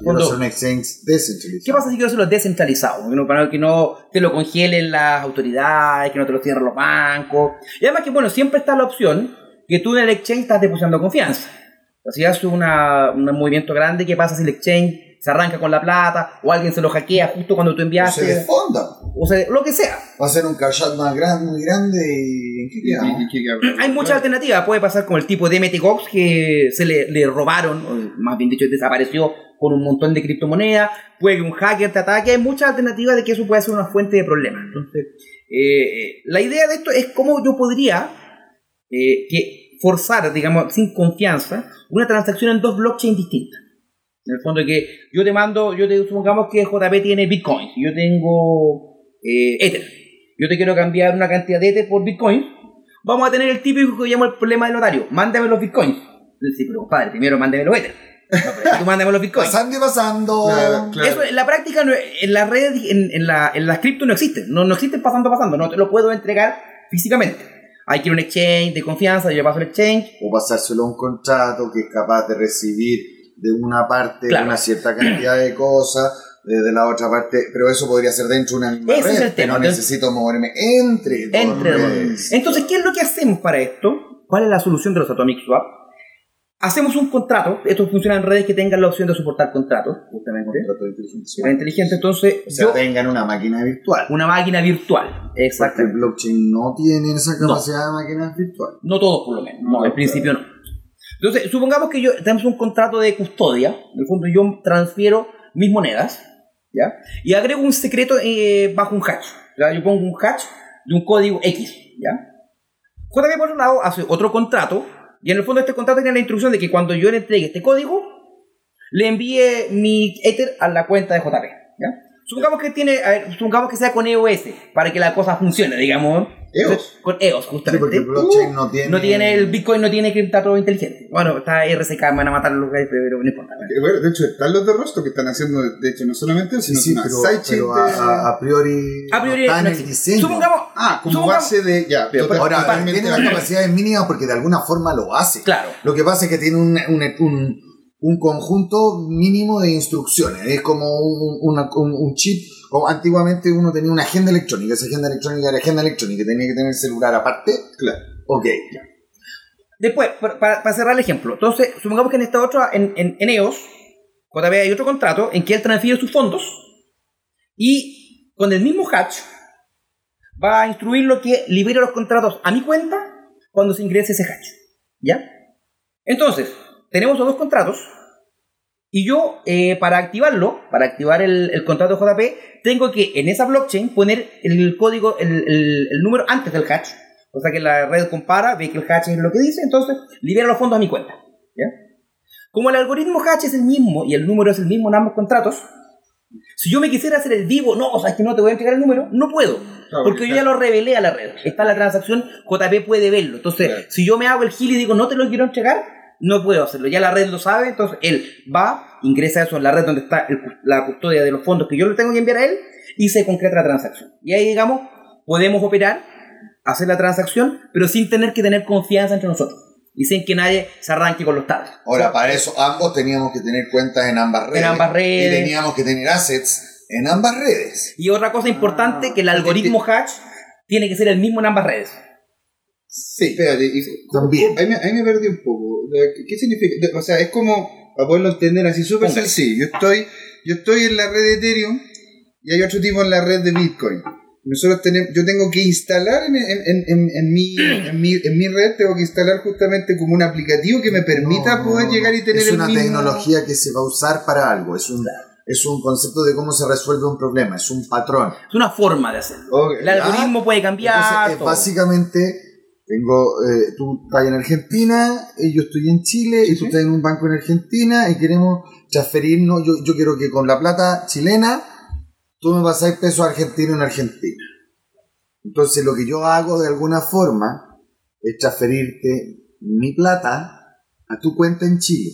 Cuando- hacer un exchange descentralizado. ¿Qué pasa si quiero hacerlo descentralizado? Que no, para que no te lo congelen las autoridades, que no te lo cierren los bancos. Y además que, bueno, siempre está la opción que tú en el exchange estás depositando confianza. O sea, si haces una- un movimiento grande, ¿qué pasa si el exchange se arranca con la plata o alguien se lo hackea justo cuando tú O se enviaste? desfonda. O sea, lo que sea. Va a ser un cash más grande, muy grande y ¿en qué Y- Hay muchas alternativas. Puede pasar como el tipo de MTGOX que se le, le robaron, o más bien dicho, desapareció con un montón de criptomonedas. Puede que un hacker te ataque. Hay muchas alternativas de que eso puede ser una fuente de problemas. Entonces, eh, la idea de esto es cómo yo podría eh, que forzar, digamos, sin confianza, una transacción en dos blockchains distintas. En el fondo que yo te mando, yo te supongamos que JP tiene bitcoins, y yo tengo eh, Ether. Yo te quiero cambiar una cantidad de Ether por bitcoins. Vamos a tener el típico que llamo el problema del notario. Mándame los bitcoins. Sí, pero compadre, primero mándame los Ether. No, pero tú mándame los bitcoins. Pasando y pasando. Claro, claro. Eso en la práctica, no- en las redes, en, en la, en las cripto no existe. No, no existe pasando, pasando. No te lo puedo entregar físicamente. Hay que ir a un exchange de confianza, yo paso el exchange. o pasárselo a un contrato que es capaz de recibir de una parte Claro. una cierta cantidad de cosas, de, la otra parte, pero eso podría ser dentro de una misma Ese red. es el tema, No entonces- necesito moverme entre dos Entre dos. redes. Entonces, ¿qué es lo que hacemos para esto? ¿Cuál es la solución de los Atomic Swap? Hacemos un contrato. Esto funciona en redes que tengan la opción de soportar contratos, justamente. Contrato de inteligencia. Era inteligente, entonces, O sea, yo, tengan una máquina virtual. una máquina virtual. Porque el blockchain no tiene esa No. capacidad de máquina virtual. No todos, por lo menos. No, No, en principio no. Entonces, supongamos que yo tenemos un contrato de custodia. En el fondo, yo transfiero mis monedas. ¿Ya? Y agrego un secreto eh, bajo un hash. ¿ya? Yo pongo un hash de un código X. ¿Ya? JP, por otro lado, hace otro contrato. Y en el fondo, este contrato tiene la instrucción de que cuando yo le entregue este código, le envíe mi Ether a la cuenta de JP. ¿ya? Supongamos que tiene, a ver, supongamos que sea con EOS para que la cosa funcione, digamos. EOS. Con EOS, Sí, justamente. porque el blockchain no tiene. No tiene el Bitcoin, no tiene criptado inteligente. Bueno, está RSK, me van a matar los guys, pero no importa. Eh, Bueno, de hecho, están los de Rostro que están haciendo, de hecho, no solamente, Sí, sino sí, una pero, sidechain pero a, a- a priori. A priori no está no en el diseño. Supongamos. Ah, como supongamos- base de. Ya, Pero, total- Ahora, tiene una válido. capacidad mínima porque de alguna forma lo hace. Claro. Lo que pasa es que tiene un, un, un- un conjunto mínimo de instrucciones. Es como un, una- un- un chip. O antiguamente uno tenía una agenda electrónica. Esa agenda electrónica era agenda electrónica. Tenía que tener el celular aparte. Claro. Ok, ya. Después, para, para- para cerrar el ejemplo. Entonces, supongamos que en esta otra, en, en, en EOS, JB hay otro contrato en que él transfiere sus fondos y con el mismo hatch va a instruir lo que libera los contratos a mi cuenta cuando se ingrese ese hatch. ¿Ya? Entonces, tenemos los dos contratos y yo, eh, para activarlo, para activar el, el contrato JP, tengo que en esa blockchain poner el código, el, el- el número antes del hatch. O sea que la red compara, ve que el hatch es lo que dice, entonces libera los fondos a mi cuenta. ¿ya? Como el algoritmo hatch es el mismo y el número es el mismo en ambos contratos, si yo me quisiera hacer el vivo, no, o sea, es que no te voy a entregar el número, no puedo. Claro, Porque yo ya lo revelé a la red. Está la transacción, JP puede verlo. Entonces, Claro. si yo me hago el gil y digo, no te lo quiero entregar, no puedo hacerlo. Ya la red lo sabe, entonces él va, ingresa eso en la red donde está el la custodia de los fondos que yo le tengo que enviar a él y se concreta la transacción. Y ahí, digamos, podemos operar, hacer la transacción, pero sin tener que tener confianza entre nosotros. Y sin que nadie se arranque con los tabs. Ahora, para eso ambos teníamos que tener cuentas en ambas redes. ambas redes. Y teníamos que tener assets en ambas redes. Y otra cosa importante, Ah, que el algoritmo hatch tiene que ser el mismo en ambas redes. Sí, espérate. y- También. Ahí me, ahí me perdí un poco. ¿Qué, significa? O sea, es como, para poderlo entender así súper sencillo. Yo estoy, yo estoy en la red de Ethereum y hay otro tipo en la red de Bitcoin. Nosotros tenemos, yo tengo que instalar en, en, en, en- en mi, en, mi, en mi red, tengo que instalar justamente como un aplicativo que me permita No, no, poder no. llegar y tener Es el una mismo... tecnología que se va a usar para algo. Es un, es un concepto de cómo se resuelve un problema. Es un patrón. Es una forma de hacerlo. Ok, El algoritmo puede cambiar. Entonces, todo. básicamente, tengo, eh, tú estás en Argentina, y yo estoy en Chile, Sí, y tú estás en un banco en Argentina, y queremos transferirnos. Yo, yo quiero que con la plata chilena, tú me pasáis peso argentino en Argentina. Entonces, lo que yo hago de alguna forma es transferirte mi plata a tu cuenta en Chile.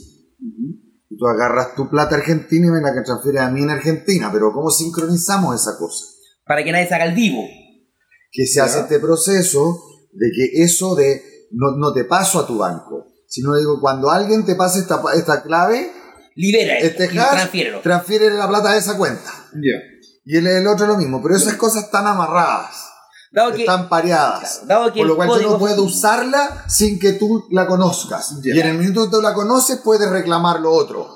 Y tú agarras tu plata argentina y me la transfieres a mí en Argentina. Pero ¿cómo sincronizamos esa cosa? Para que nadie se haga el vivo. que se Ya. hace este proceso de que eso de no, no te paso a tu banco, sino digo, cuando alguien te pase esta, esta clave, Libera este y hash, transfiere la plata a esa cuenta. Ya. Y el, el otro lo mismo, pero esas cosas están amarradas, Dado que, están pareadas. claro, dado que Por lo cual código tú no puedes usarla sin que tú la conozcas. Ya. Y en el minuto que tú la conoces, puedes reclamar lo otro.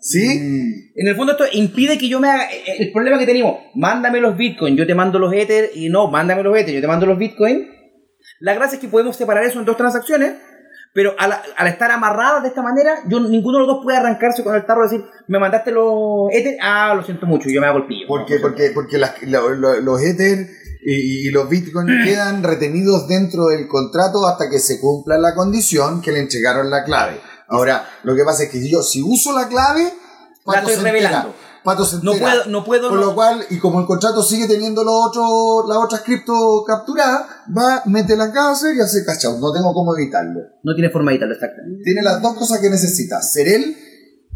¿Sí? Mm, En el fondo esto impide que yo me haga... eh, El problema que tenemos, mándame los bitcoins, yo te mando los ether, y no, mándame los ether, yo te mando los bitcoins. La gracia es que podemos separar eso en dos transacciones, pero al, al estar amarradas de esta manera, yo ninguno de los dos puede arrancarse con el tarro y decir, me mandaste los ether, ah, lo siento mucho, yo me hago el pillo. ¿Por qué? No, Porque, porque las- lo- lo- los Ether y, y los Bitcoin quedan retenidos dentro del contrato hasta que se cumpla la condición que le entregaron la clave. Ahora, lo que pasa es que yo, si uso la clave, La estoy revelando. entera. Pato se No puedo, no puedo. No- lo cual, y como el contrato sigue teniendo los otros, las otras cripto capturadas, va, mete la casa y hace cachao. No tengo cómo evitarlo. no tiene forma de editarlo, exactamente. Tiene las dos cosas que necesita, ser él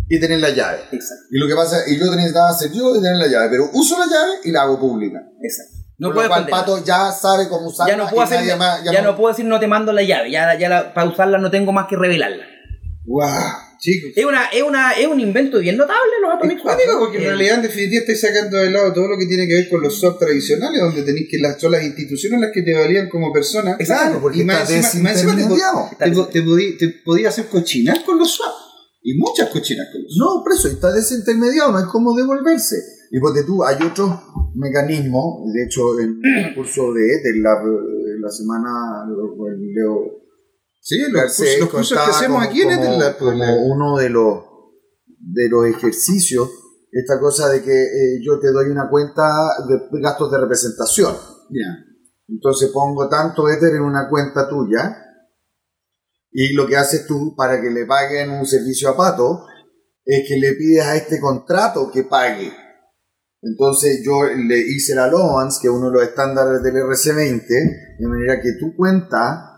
y tener la llave. Exacto. Y lo que pasa, y yo necesitaba ser yo y tener la llave, pero uso la llave y la hago pública. Exacto. No Por puedo lo cual. Pato ya sabe cómo usarla ya no puedo y hacer, nadie más- ya, no, puedo decir no te mando la llave, ya, ya la- para usarla no tengo más que revelarla. ¡Wow! Chicos. Es una, es una, es un invento bien notable los Es Atomic cuático porque en Eh, realidad en definitiva estáis sacando de lado todo lo que tiene que ver con los soft tradicionales, donde tenéis que las, son las instituciones las que te valían como persona. Claro, porque y más encima, más encima te, te, po- te podí- te podías hacer cochinas con los swap. Y muchas cochinas con los swap. No, por eso está desintermediado, no hay cómo devolverse. Y porque tú, hay otros mecanismos, de hecho, en el curso de Ether, la, la semana, Leo Sí, los, cursos- los cursos que hacemos como- aquí en Etherlab, pues, uno de los, de los ejercicios, esta cosa de que eh, yo te doy una cuenta de gastos de representación. Ya. Entonces pongo tanto Ether en una cuenta tuya y lo que haces tú para que le paguen un servicio a Pato es que le pides a este contrato que pague. Entonces yo le hice la allowance, que es uno de los estándares del RC20, de manera que tu cuenta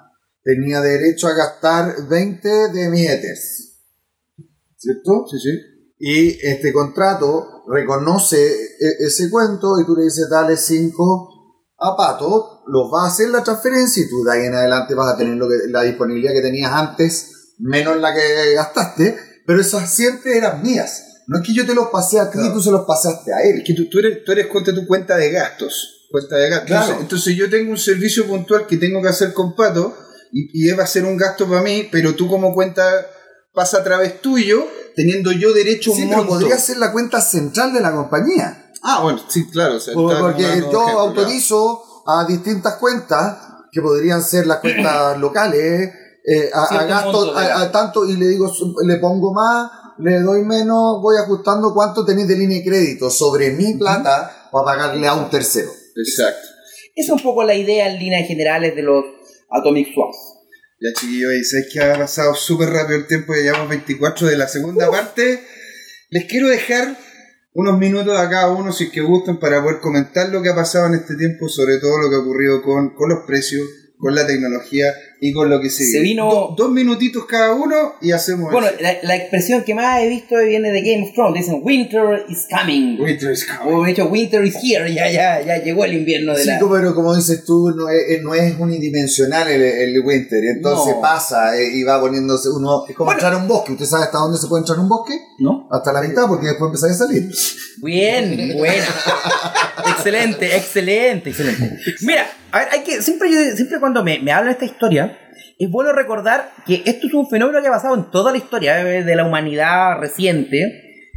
tenía derecho a gastar 20 de mis Ethers. ¿Cierto? Sí, sí. Y este contrato reconoce e- ese cuento y tú le dices, dale 5 a Pato, los va a hacer la transferencia y tú de ahí en adelante vas a tener lo que, la disponibilidad que tenías antes, menos la que gastaste, pero esas siempre eran mías. No es que yo te los pasé a ti y Claro. tú se los pasaste a él. Es que tú, tú eres, tú eres cuenta tu cuenta de gastos. Cuenta de gastos. Claro. Entonces, entonces yo tengo un servicio puntual que tengo que hacer con Pato y, y va a ser un gasto para mí, pero tú como cuenta pasa a través tuyo, teniendo yo derecho a un Sí, pero monto. podría ser la cuenta central de la compañía. Ah, bueno, sí, claro. o sea, Por- estaba Porque yo ejemplo, autorizo a distintas cuentas, que podrían ser las cuentas locales, eh, a, gastos, a, a tanto, y le digo, le pongo más, le doy menos, voy ajustando cuánto tenéis de línea de crédito sobre mi plata para pagarle a un tercero. Exacto. Esa es un poco la idea en líneas generales de los Atomic Swaps. Ya chiquillos, y sabes que ha pasado súper rápido el tiempo, ya llevamos 24 de la segunda parte. Les quiero dejar unos minutos a cada uno, si es que gustan, para poder comentar lo que ha pasado en este tiempo, sobre todo lo que ha ocurrido con, con los precios, con la tecnología y con lo que se, Se vino- Do- dos minutitos cada uno y hacemos Bueno, eso. la, la expresión que más he visto viene de Game of Thrones. Dicen Winter is coming. Winter is coming. O de hecho, Winter is here. Ya, ya, ya llegó el invierno de Sí, la. pero como dices tú, no es, no es unidimensional el, el winter, entonces No. pasa eh, y va poniéndose uno. Es como Bueno. entrar a un bosque. ¿Usted sabe hasta dónde se puede entrar a un bosque? ¿No? Hasta la mitad, porque después empezáis a salir. Bien, buena. excelente, excelente, excelente. Mira, a ver, hay que. Siempre, yo- siempre cuando me, me hablan de esta historia, es bueno recordar que esto es un fenómeno que ha pasado en toda la historia eh, de la humanidad reciente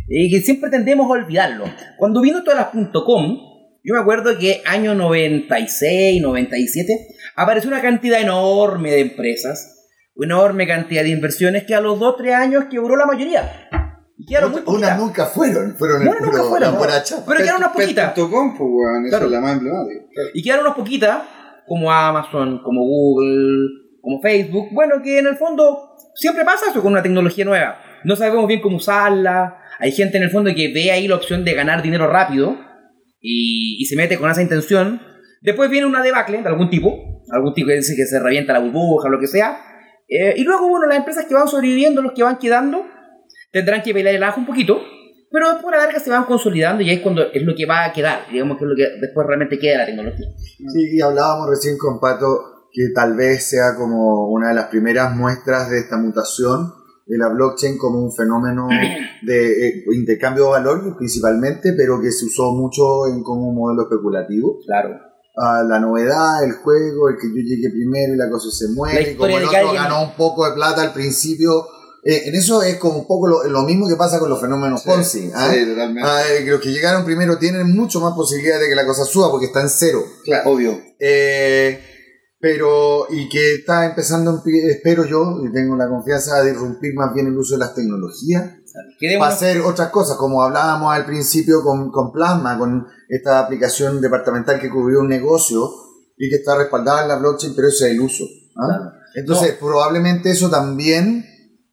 y que siempre tendemos a olvidarlo. Cuando vino todas las .com, yo me acuerdo que año 96, 97, apareció una cantidad enorme de empresas, una enorme cantidad de inversiones que a los 2 3 años quebró la mayoría. Y quedaron muy Unas poquitas. nunca fueron, fueron el Bueno, nunca puro- fueron, no. Pero quedaron unas poquitas. Pet.com, pues, esa Claro. es la más emblemática. Y quedaron unas poquitas, como Amazon, como Google, como Facebook. Bueno, que en el fondo siempre pasa eso con una tecnología nueva. No sabemos bien cómo usarla. Hay gente en el fondo que ve ahí la opción de ganar dinero rápido y, se mete con esa intención. Después viene una debacle de algún tipo, algún tipo que dice que se revienta la burbuja, lo que sea. Eh, y luego, bueno, las empresas que van sobreviviendo, los que van quedando, tendrán que pelear el ajo un poquito. Pero después a la larga se van consolidando y es cuando es lo que va a quedar, digamos que es lo que después realmente queda de la tecnología. Sí, y hablábamos recién con Pato que tal vez sea como una de las primeras muestras de esta mutación de la blockchain como un fenómeno de eh, intercambio de valor principalmente, pero que se usó mucho en como un modelo especulativo. Claro. Ah, la novedad, el juego, el que yo llegue primero y la cosa se mueve, y como el otro alguien- ganó un poco de plata al principio. eh, en eso es como un poco lo, lo mismo que pasa con los fenómenos Ponzi. ¿ah? Sí, totalmente. Ah, eh, que los que llegaron primero tienen mucho más posibilidad de que la cosa suba porque está en cero. Claro. Obvio. Eh, pero, y que está empezando, espero yo, y tengo la confianza de irrumpir más bien el uso de las tecnologías para hacer otras cosas, como hablábamos al principio con, con Plasma, con esta aplicación departamental que cubrió un negocio y que está respaldada en la blockchain, pero ese es el uso. ¿ah? Claro. Entonces, probablemente eso también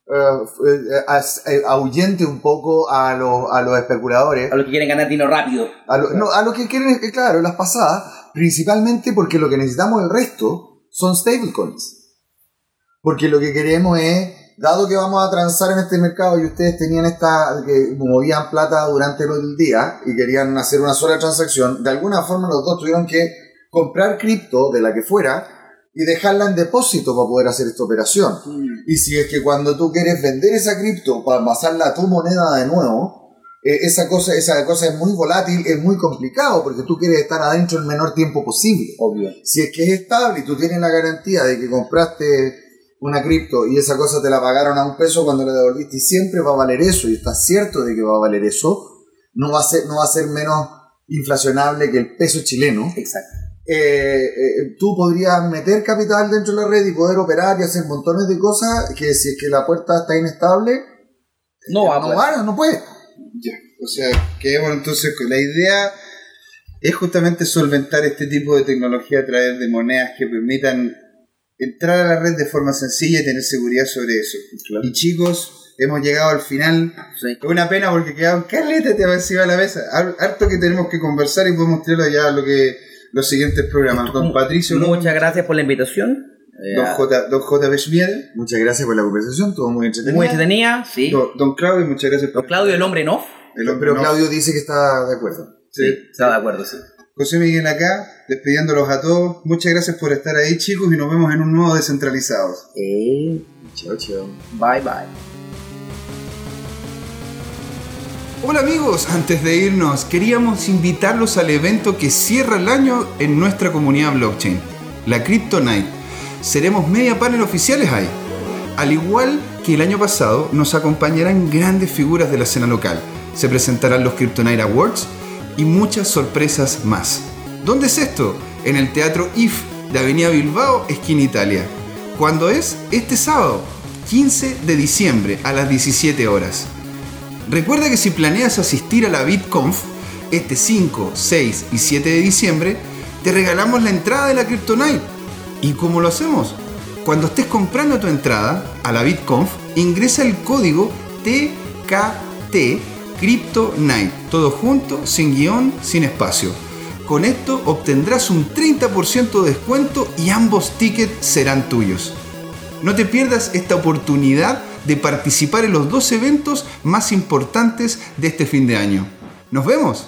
eh, ahuyente un poco a, los- a los especuladores. A los que quieren ganar dinero rápido. A lo, no, a lo que quieren claro, las pasadas, principalmente porque lo que necesitamos el resto son stablecoins. Porque lo que queremos es, dado que vamos a transar en este mercado y ustedes tenían esta, que movían plata durante el día y querían hacer una sola transacción, de alguna forma los dos tuvieron que comprar cripto de la que fuera y dejarla en depósito para poder hacer esta operación. Y si es que cuando tú quieres vender esa cripto para pasarla a tu moneda de nuevo, eh, esa, cosa, esa cosa es muy volátil, es muy complicado porque tú quieres estar adentro el menor tiempo posible. Obvio. Si es que es estable y tú tienes la garantía de que compraste una cripto y esa cosa te la pagaron a un peso cuando la devolviste y siempre va a valer eso y estás cierto de que va a valer eso, no va a ser, no va a ser menos inflacionable que el peso chileno Exacto. eh, eh, tú podrías meter capital dentro de la red y poder operar y hacer montones de cosas que si es que la puerta está inestable, No va a no, va, no puede. Ya, o sea, quedemos entonces con la idea es justamente solventar este tipo de tecnología a través de monedas que permitan entrar a la red de forma sencilla y tener seguridad sobre eso. Y chicos, hemos llegado al final. Sí. Es una pena porque quedaron va encima de la mesa. Har- Harto que tenemos que conversar y podemos tirarlo ya a lo que los siguientes programas. Don Patricio, López, Muchas gracias por la invitación. Eh, don J. Don J. Muchas gracias por la conversación, estuvo muy entretenido. muy entretenida, sí. don, don Claudio, muchas gracias Don Claudio, el hombre en off. el hombre Pero no. Claudio dice que está de acuerdo. Sí. Está de acuerdo, sí. José Miguel acá, despidiéndolos a todos. Muchas gracias por estar ahí, chicos, y nos vemos en un nuevo Descentralizados. Eh, Chao, chao. bye bye. Hola amigos, antes de irnos, queríamos invitarlos al evento que cierra el año en nuestra comunidad blockchain, la Crypto Night. Seremos media panel oficiales ahí. Al igual que el año pasado, nos acompañarán grandes figuras de la escena local. Se presentarán los Crypto Night Awards y muchas sorpresas más. ¿Dónde es esto? En el Teatro IF de Avenida Bilbao, esquina Italia. ¿Cuándo es? Este sábado, 15 de diciembre, a las 17 horas. Recuerda que si planeas asistir a la BitConf este 5, 6 y 7 de diciembre, te regalamos la entrada de la Crypto Night. ¿Y cómo lo hacemos? Cuando estés comprando tu entrada a la BitConf, ingresa el código TKT Crypto Night, todo junto, sin guion, sin espacio. Con esto obtendrás un 30% de descuento y ambos tickets serán tuyos. No te pierdas esta oportunidad de participar en los dos eventos más importantes de este fin de año. ¡Nos vemos!